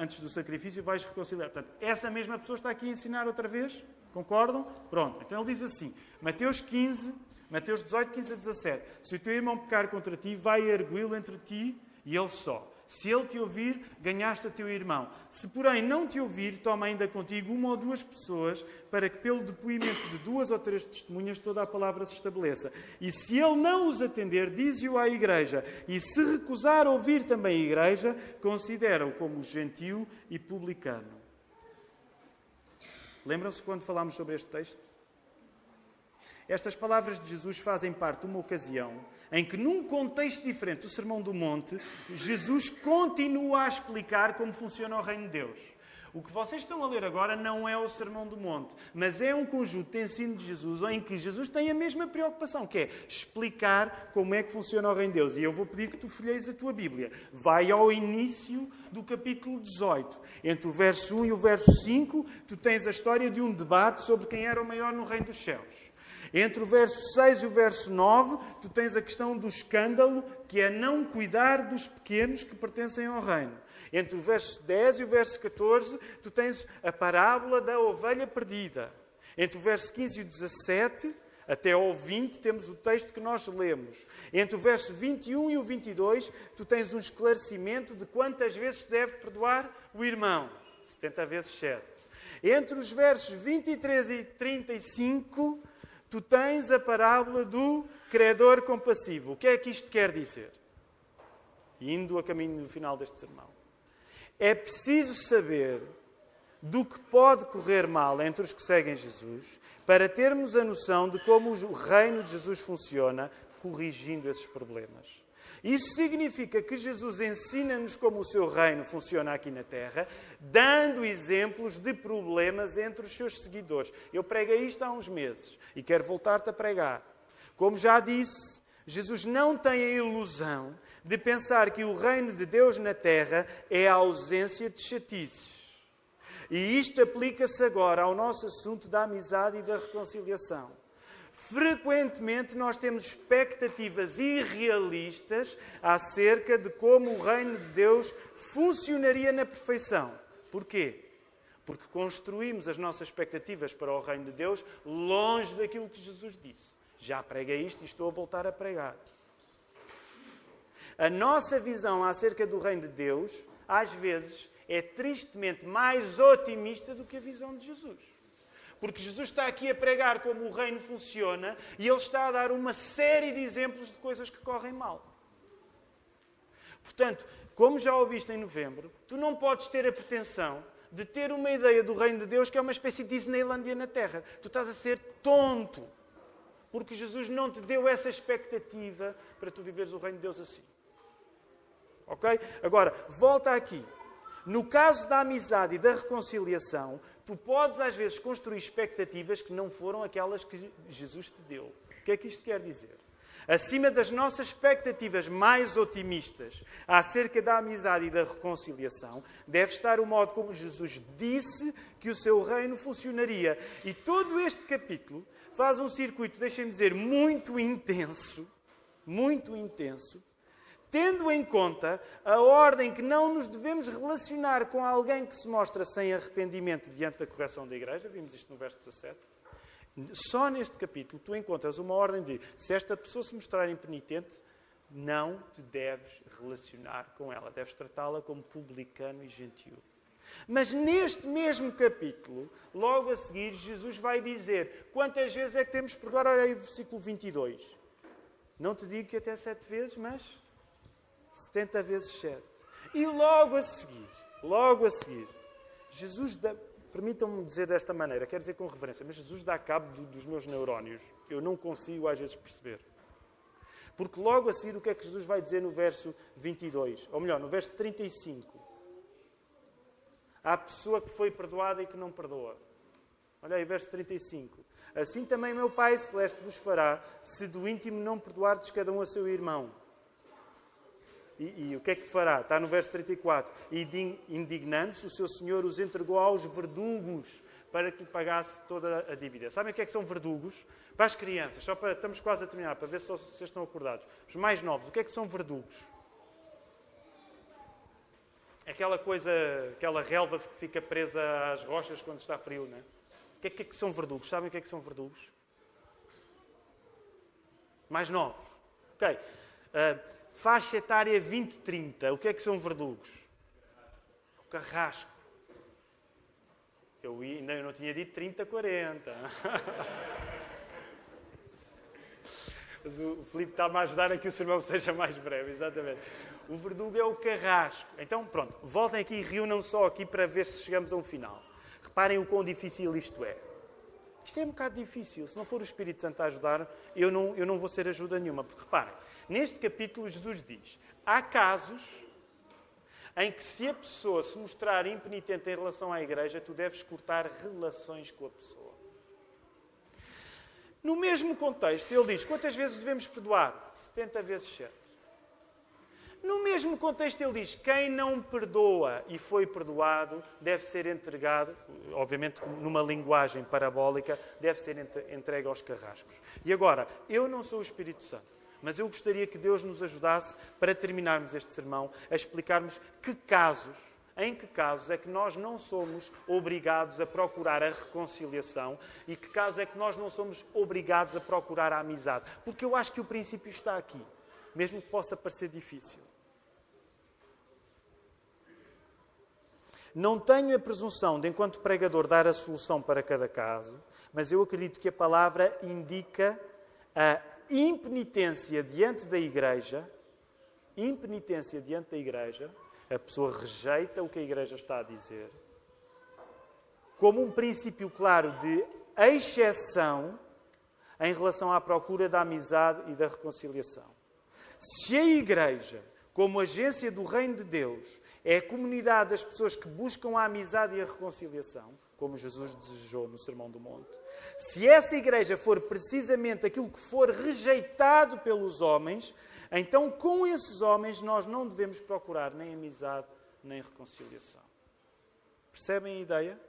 antes do sacrifício vais reconciliar. Portanto, essa mesma pessoa está aqui a ensinar outra vez, concordam? Pronto, então ele diz assim, Mateus 15, Mateus 18, 15 a 17. Se o teu irmão pecar contra ti, vai ergui-lo entre ti e ele só. Se ele te ouvir, ganhaste a teu irmão. Se, porém, não te ouvir, toma ainda contigo uma ou duas pessoas, para que, pelo depoimento de duas ou três testemunhas, toda a palavra se estabeleça. E se ele não os atender, dize-o à igreja. E se recusar ouvir também a igreja, considera-o como gentil e publicano. Lembram-se quando falámos sobre este texto? Estas palavras de Jesus fazem parte de uma ocasião em que, num contexto diferente, o Sermão do Monte, Jesus continua a explicar como funciona o reino de Deus. O que vocês estão a ler agora não é o Sermão do Monte, mas é um conjunto de ensino de Jesus em que Jesus tem a mesma preocupação, que é explicar como é que funciona o reino de Deus. E eu vou pedir que tu folheis a tua Bíblia. Vai ao início do capítulo 18. Entre o verso 1 e o verso 5, tu tens a história de um debate sobre quem era o maior no reino dos céus. Entre o verso 6 e o verso 9, tu tens a questão do escândalo, que é não cuidar dos pequenos que pertencem ao reino. Entre o verso 10 e o verso 14, tu tens a parábola da ovelha perdida. Entre o verso 15 e o 17, até ao 20, temos o texto que nós lemos. Entre o verso 21 e o 22, tu tens um esclarecimento de quantas vezes deve perdoar o irmão. 70 vezes 7. Entre os versos 23 e 35, tu tens a parábola do credor compassivo. O que é que isto quer dizer? Indo a caminho do final deste sermão. É preciso saber do que pode correr mal entre os que seguem Jesus para termos a noção de como o reino de Jesus funciona, corrigindo esses problemas. Isso significa que Jesus ensina-nos como o seu reino funciona aqui na Terra, dando exemplos de problemas entre os seus seguidores. Eu preguei isto há uns meses e quero voltar-te a pregar. Como já disse, Jesus não tem a ilusão de pensar que o reino de Deus na Terra é a ausência de chatices. E isto aplica-se agora ao nosso assunto da amizade e da reconciliação. Frequentemente nós temos expectativas irrealistas acerca de como o reino de Deus funcionaria na perfeição. Porquê? Porque construímos as nossas expectativas para o reino de Deus longe daquilo que Jesus disse. Já preguei isto e estou a voltar a pregar. A nossa visão acerca do reino de Deus, às vezes, é tristemente mais otimista do que a visão de Jesus. Porque Jesus está aqui a pregar como o reino funciona e ele está a dar uma série de exemplos de coisas que correm mal. Portanto, como já ouviste em novembro, tu não podes ter a pretensão de ter uma ideia do reino de Deus que é uma espécie de Disneylandia na Terra. Tu estás a ser tonto. Porque Jesus não te deu essa expectativa para tu viveres o reino de Deus assim. Ok? Agora, volta aqui. No caso da amizade e da reconciliação, tu podes às vezes construir expectativas que não foram aquelas que Jesus te deu. O que é que isto quer dizer? Acima das nossas expectativas mais otimistas acerca da amizade e da reconciliação, deve estar o modo como Jesus disse que o seu reino funcionaria. E todo este capítulo faz um circuito, deixem-me dizer, muito intenso, muito intenso, tendo em conta a ordem que não nos devemos relacionar com alguém que se mostra sem arrependimento diante da correção da igreja, vimos isto no verso 17. Só neste capítulo tu encontras uma ordem de se esta pessoa se mostrar impenitente, não te deves relacionar com ela, deves tratá-la como publicano e gentil. Mas neste mesmo capítulo, logo a seguir, Jesus vai dizer quantas vezes é que temos que perdoar. Olha aí versículo 22. Não te digo que até sete vezes, mas 70 vezes 7. E logo a seguir, logo a seguir, Jesus dá, permitam-me dizer desta maneira, quero dizer com reverência, mas Jesus dá cabo do, dos meus neurónios. Eu não consigo às vezes perceber. Porque logo a seguir, o que é que Jesus vai dizer no verso 22? Ou melhor, no verso 35. Há pessoa que foi perdoada e que não perdoa. Olha aí, verso 35. Assim também meu Pai Celeste vos fará, se do íntimo não perdoardes cada um a seu irmão. E, e, o que é que fará? Está no verso 34. E indignando-se, o seu senhor os entregou aos verdugos para que lhe pagasse toda a dívida. Sabem o que é que são verdugos? Para as crianças, só para, estamos quase a terminar, para ver se vocês estão acordados. Os mais novos, o que é que são verdugos? Aquela coisa, aquela relva que fica presa às rochas quando está frio, não é? O que é que, é que são verdugos? Sabem o que é que são verdugos? mais novos. Ok. Uh, faixa etária 20-30. O que é que são verdugos? O carrasco. Eu ainda não tinha dito 30-40. Mas o Filipe está-me a ajudar a que o sermão seja mais breve, exatamente. O verdugo é o carrasco. Então, pronto, voltem aqui e reúnam só aqui para ver se chegamos a um final. Reparem o quão difícil isto é. Isto é um bocado difícil. Se não for o Espírito Santo a ajudar, eu não, eu não vou ser ajuda nenhuma. Porque reparem, neste capítulo Jesus diz: há casos em que, se a pessoa se mostrar impenitente em relação à igreja, tu deves cortar relações com a pessoa. No mesmo contexto, ele diz: quantas vezes devemos perdoar? 70 vezes 7. No mesmo contexto, ele diz: quem não perdoa e foi perdoado deve ser entregado, obviamente numa linguagem parabólica, deve ser entregue aos carrascos. E agora, eu não sou o Espírito Santo, mas eu gostaria que Deus nos ajudasse para terminarmos este sermão a explicarmos que casos em que casos é que nós não somos obrigados a procurar a reconciliação e que casos é que nós não somos obrigados a procurar a amizade? Porque eu acho que o princípio está aqui, mesmo que possa parecer difícil. Não tenho a presunção de, enquanto pregador, dar a solução para cada caso, mas eu acredito que a palavra indica a impenitência diante da igreja, impenitência diante da igreja, a pessoa rejeita o que a Igreja está a dizer, como um princípio claro de exceção em relação à procura da amizade e da reconciliação. Se a Igreja, como agência do Reino de Deus, é a comunidade das pessoas que buscam a amizade e a reconciliação, como Jesus desejou no Sermão do Monte, se essa igreja for precisamente aquilo que for rejeitado pelos homens, então, com esses homens, nós não devemos procurar nem amizade, nem reconciliação. Percebem a ideia?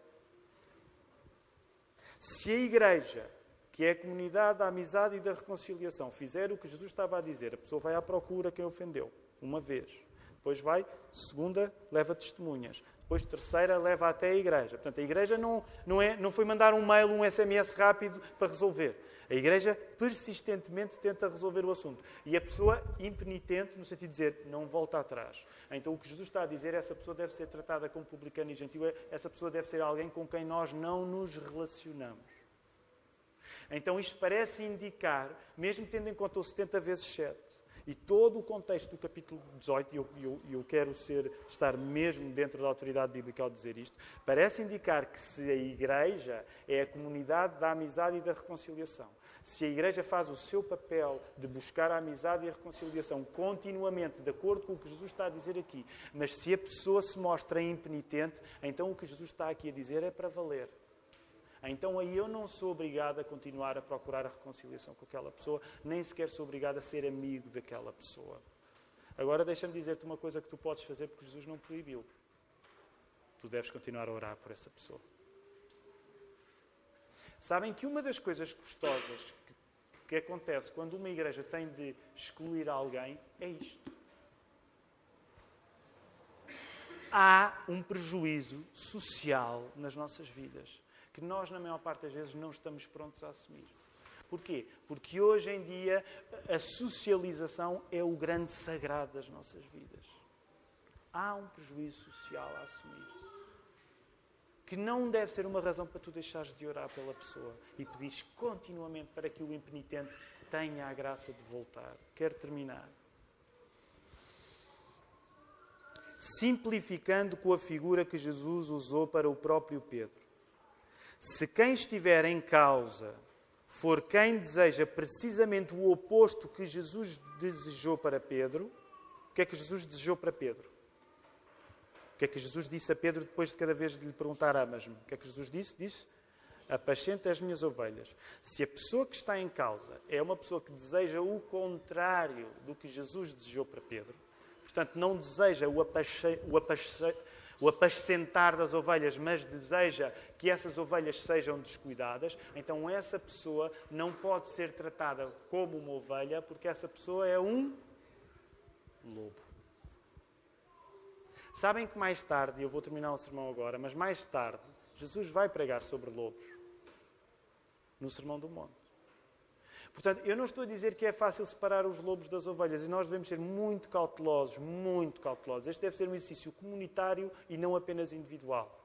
Se a igreja, que é a comunidade da amizade e da reconciliação, fizer o que Jesus estava a dizer, a pessoa vai à procura quem ofendeu, uma vez. Depois vai, segunda, leva testemunhas. Depois, terceira, leva até a igreja. Portanto, a igreja não, não, é, não foi mandar um mail, um SMS rápido para resolver. A igreja persistentemente tenta resolver o assunto. E a pessoa impenitente, no sentido de dizer, não volta atrás. Então o que Jesus está a dizer é essa pessoa deve ser tratada como publicano e gentil, essa pessoa deve ser alguém com quem nós não nos relacionamos. Então isto parece indicar, mesmo tendo em conta o 70 vezes 7, e todo o contexto do capítulo 18, e eu, eu, eu, quero ser, estar mesmo dentro da autoridade bíblica ao dizer isto, parece indicar que se a igreja é a comunidade da amizade e da reconciliação, se a Igreja faz o seu papel de buscar a amizade e a reconciliação continuamente, de acordo com o que Jesus está a dizer aqui, mas se a pessoa se mostra impenitente, então o que Jesus está aqui a dizer é para valer. Então aí eu não sou obrigado a continuar a procurar a reconciliação com aquela pessoa, nem sequer sou obrigado a ser amigo daquela pessoa. Agora deixa-me dizer-te uma coisa que tu podes fazer porque Jesus não proibiu. Tu deves continuar a orar por essa pessoa. Sabem que uma das coisas custosas que, que acontece quando uma igreja tem de excluir alguém é isto. Há um prejuízo social nas nossas vidas que nós, na maior parte das vezes, não estamos prontos a assumir. Porquê? Porque hoje em dia a socialização é o grande sagrado das nossas vidas. Há um prejuízo social a assumir que não deve ser uma razão para tu deixares de orar pela pessoa e pedires continuamente para que o impenitente tenha a graça de voltar. Quero terminar. Simplificando com a figura que Jesus usou para o próprio Pedro. Se quem estiver em causa for quem deseja precisamente o oposto que Jesus desejou para Pedro, o que é que Jesus desejou para Pedro? O que é que Jesus disse a Pedro depois de cada vez de lhe perguntar: Amas-me? O que é que Jesus disse? Disse: Apacenta as minhas ovelhas. Se a pessoa que está em causa é uma pessoa que deseja o contrário do que Jesus desejou para Pedro, portanto, não deseja o, apache, o, apache, o apacentar das ovelhas, mas deseja que essas ovelhas sejam descuidadas, então essa pessoa não pode ser tratada como uma ovelha, porque essa pessoa é um lobo. Sabem que mais tarde, eu vou terminar o sermão agora, mas mais tarde, Jesus vai pregar sobre lobos no Sermão do Monte. Portanto, eu não estou a dizer que é fácil separar os lobos das ovelhas e nós devemos ser muito cautelosos, muito cautelosos. Este deve ser um exercício comunitário e não apenas individual.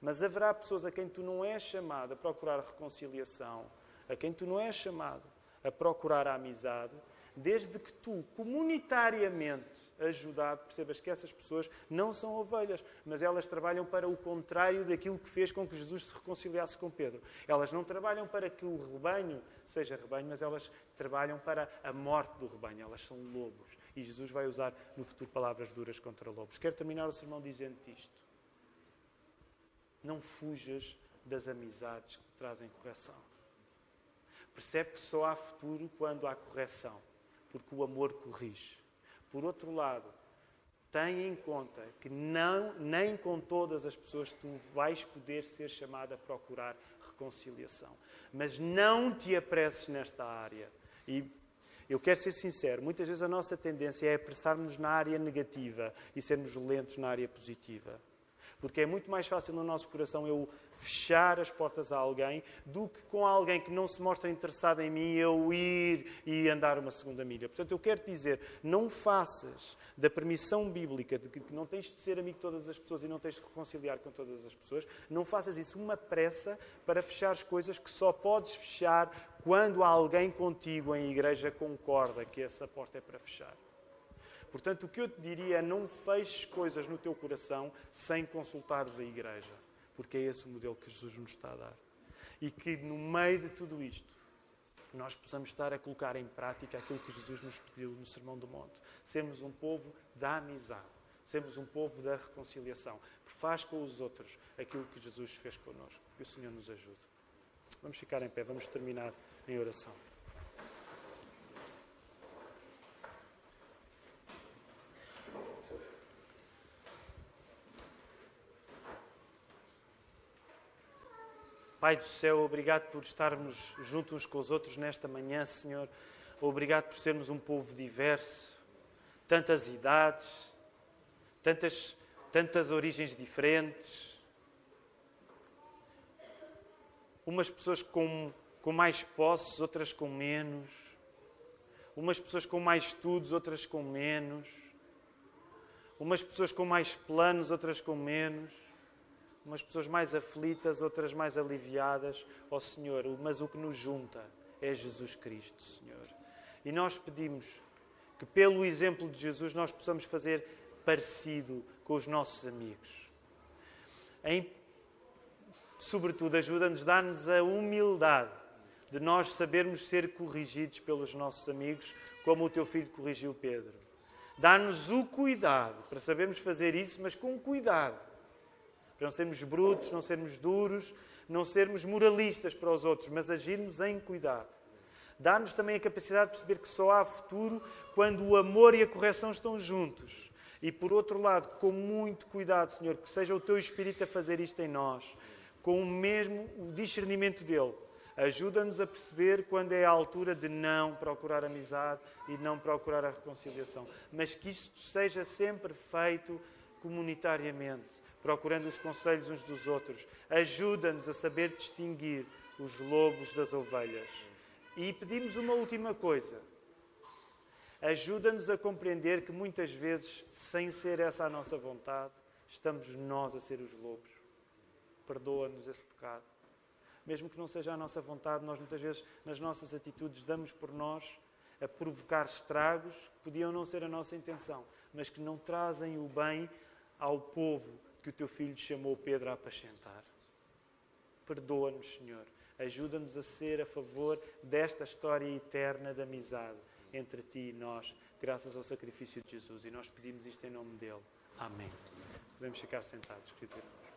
Mas haverá pessoas a quem tu não és chamado a procurar reconciliação, a quem tu não és chamado a procurar a amizade, desde que tu, comunitariamente, ajudado, percebas que essas pessoas não são ovelhas, mas elas trabalham para o contrário daquilo que fez com que Jesus se reconciliasse com Pedro. Elas não trabalham para que o rebanho seja rebanho, mas elas trabalham para a morte do rebanho. Elas são lobos. E Jesus vai usar no futuro palavras duras contra lobos. Quero terminar o sermão dizendo-te isto. Não fujas das amizades que trazem correção. Percebe que só há futuro quando há correção porque o amor corrige. Por outro lado, tenha em conta que não, nem com todas as pessoas tu vais poder ser chamado a procurar reconciliação. Mas não te apresses nesta área. E eu quero ser sincero, muitas vezes a nossa tendência é apressar-nos na área negativa e sermos lentos na área positiva. Porque é muito mais fácil no nosso coração eu fechar as portas a alguém do que com alguém que não se mostra interessado em mim eu ir e andar uma segunda milha. Portanto, eu quero dizer, não faças da permissão bíblica de que não tens de ser amigo de todas as pessoas e não tens de reconciliar com todas as pessoas, não faças isso uma pressa para fechar as coisas que só podes fechar quando alguém contigo em igreja concorda que essa porta é para fechar. Portanto, o que eu te diria é não feches coisas no teu coração sem consultares a igreja, porque é esse o modelo que Jesus nos está a dar. E que no meio de tudo isto, nós possamos estar a colocar em prática aquilo que Jesus nos pediu no Sermão do Monte. Sermos um povo da amizade, sermos um povo da reconciliação, que faz com os outros aquilo que Jesus fez connosco. Que o Senhor nos ajude. Vamos ficar em pé, vamos terminar em oração. Pai do céu, obrigado por estarmos juntos com os outros nesta manhã, Senhor. Obrigado por sermos um povo diverso, tantas idades, tantas, tantas origens diferentes. Umas pessoas com, com mais posses, outras com menos. Umas pessoas com mais estudos, outras com menos. Umas pessoas com mais planos, outras com menos umas pessoas mais aflitas, outras mais aliviadas, ó oh, Senhor, mas o que nos junta é Jesus Cristo, Senhor. E nós pedimos que, pelo exemplo de Jesus, nós possamos fazer parecido com os nossos amigos. Em, sobretudo, ajuda-nos, dá-nos a humildade de nós sabermos ser corrigidos pelos nossos amigos, como o teu filho corrigiu Pedro. Dá-nos o cuidado para sabermos fazer isso, mas com cuidado para não sermos brutos, não sermos duros, não sermos moralistas para os outros, mas agirmos em cuidado. Dá-nos também a capacidade de perceber que só há futuro quando o amor e a correção estão juntos. E por outro lado, com muito cuidado, Senhor, que seja o Teu Espírito a fazer isto em nós, com o mesmo discernimento dele. Ajuda-nos a perceber quando é a altura de não procurar amizade e não procurar a reconciliação. Mas que isto seja sempre feito comunitariamente procurando os conselhos uns dos outros. Ajuda-nos a saber distinguir os lobos das ovelhas. E pedimos uma última coisa. Ajuda-nos a compreender que muitas vezes, sem ser essa a nossa vontade, estamos nós a ser os lobos. Perdoa-nos esse pecado. Mesmo que não seja a nossa vontade, nós muitas vezes, nas nossas atitudes, damos por nós a provocar estragos que podiam não ser a nossa intenção, mas que não trazem o bem ao povo que o teu filho chamou Pedro a apacentar. Perdoa-nos, Senhor. Ajuda-nos a ser a favor desta história eterna de amizade entre ti e nós, graças ao sacrifício de Jesus. E nós pedimos isto em nome dele. Amém. Podemos ficar sentados, queridos irmãos.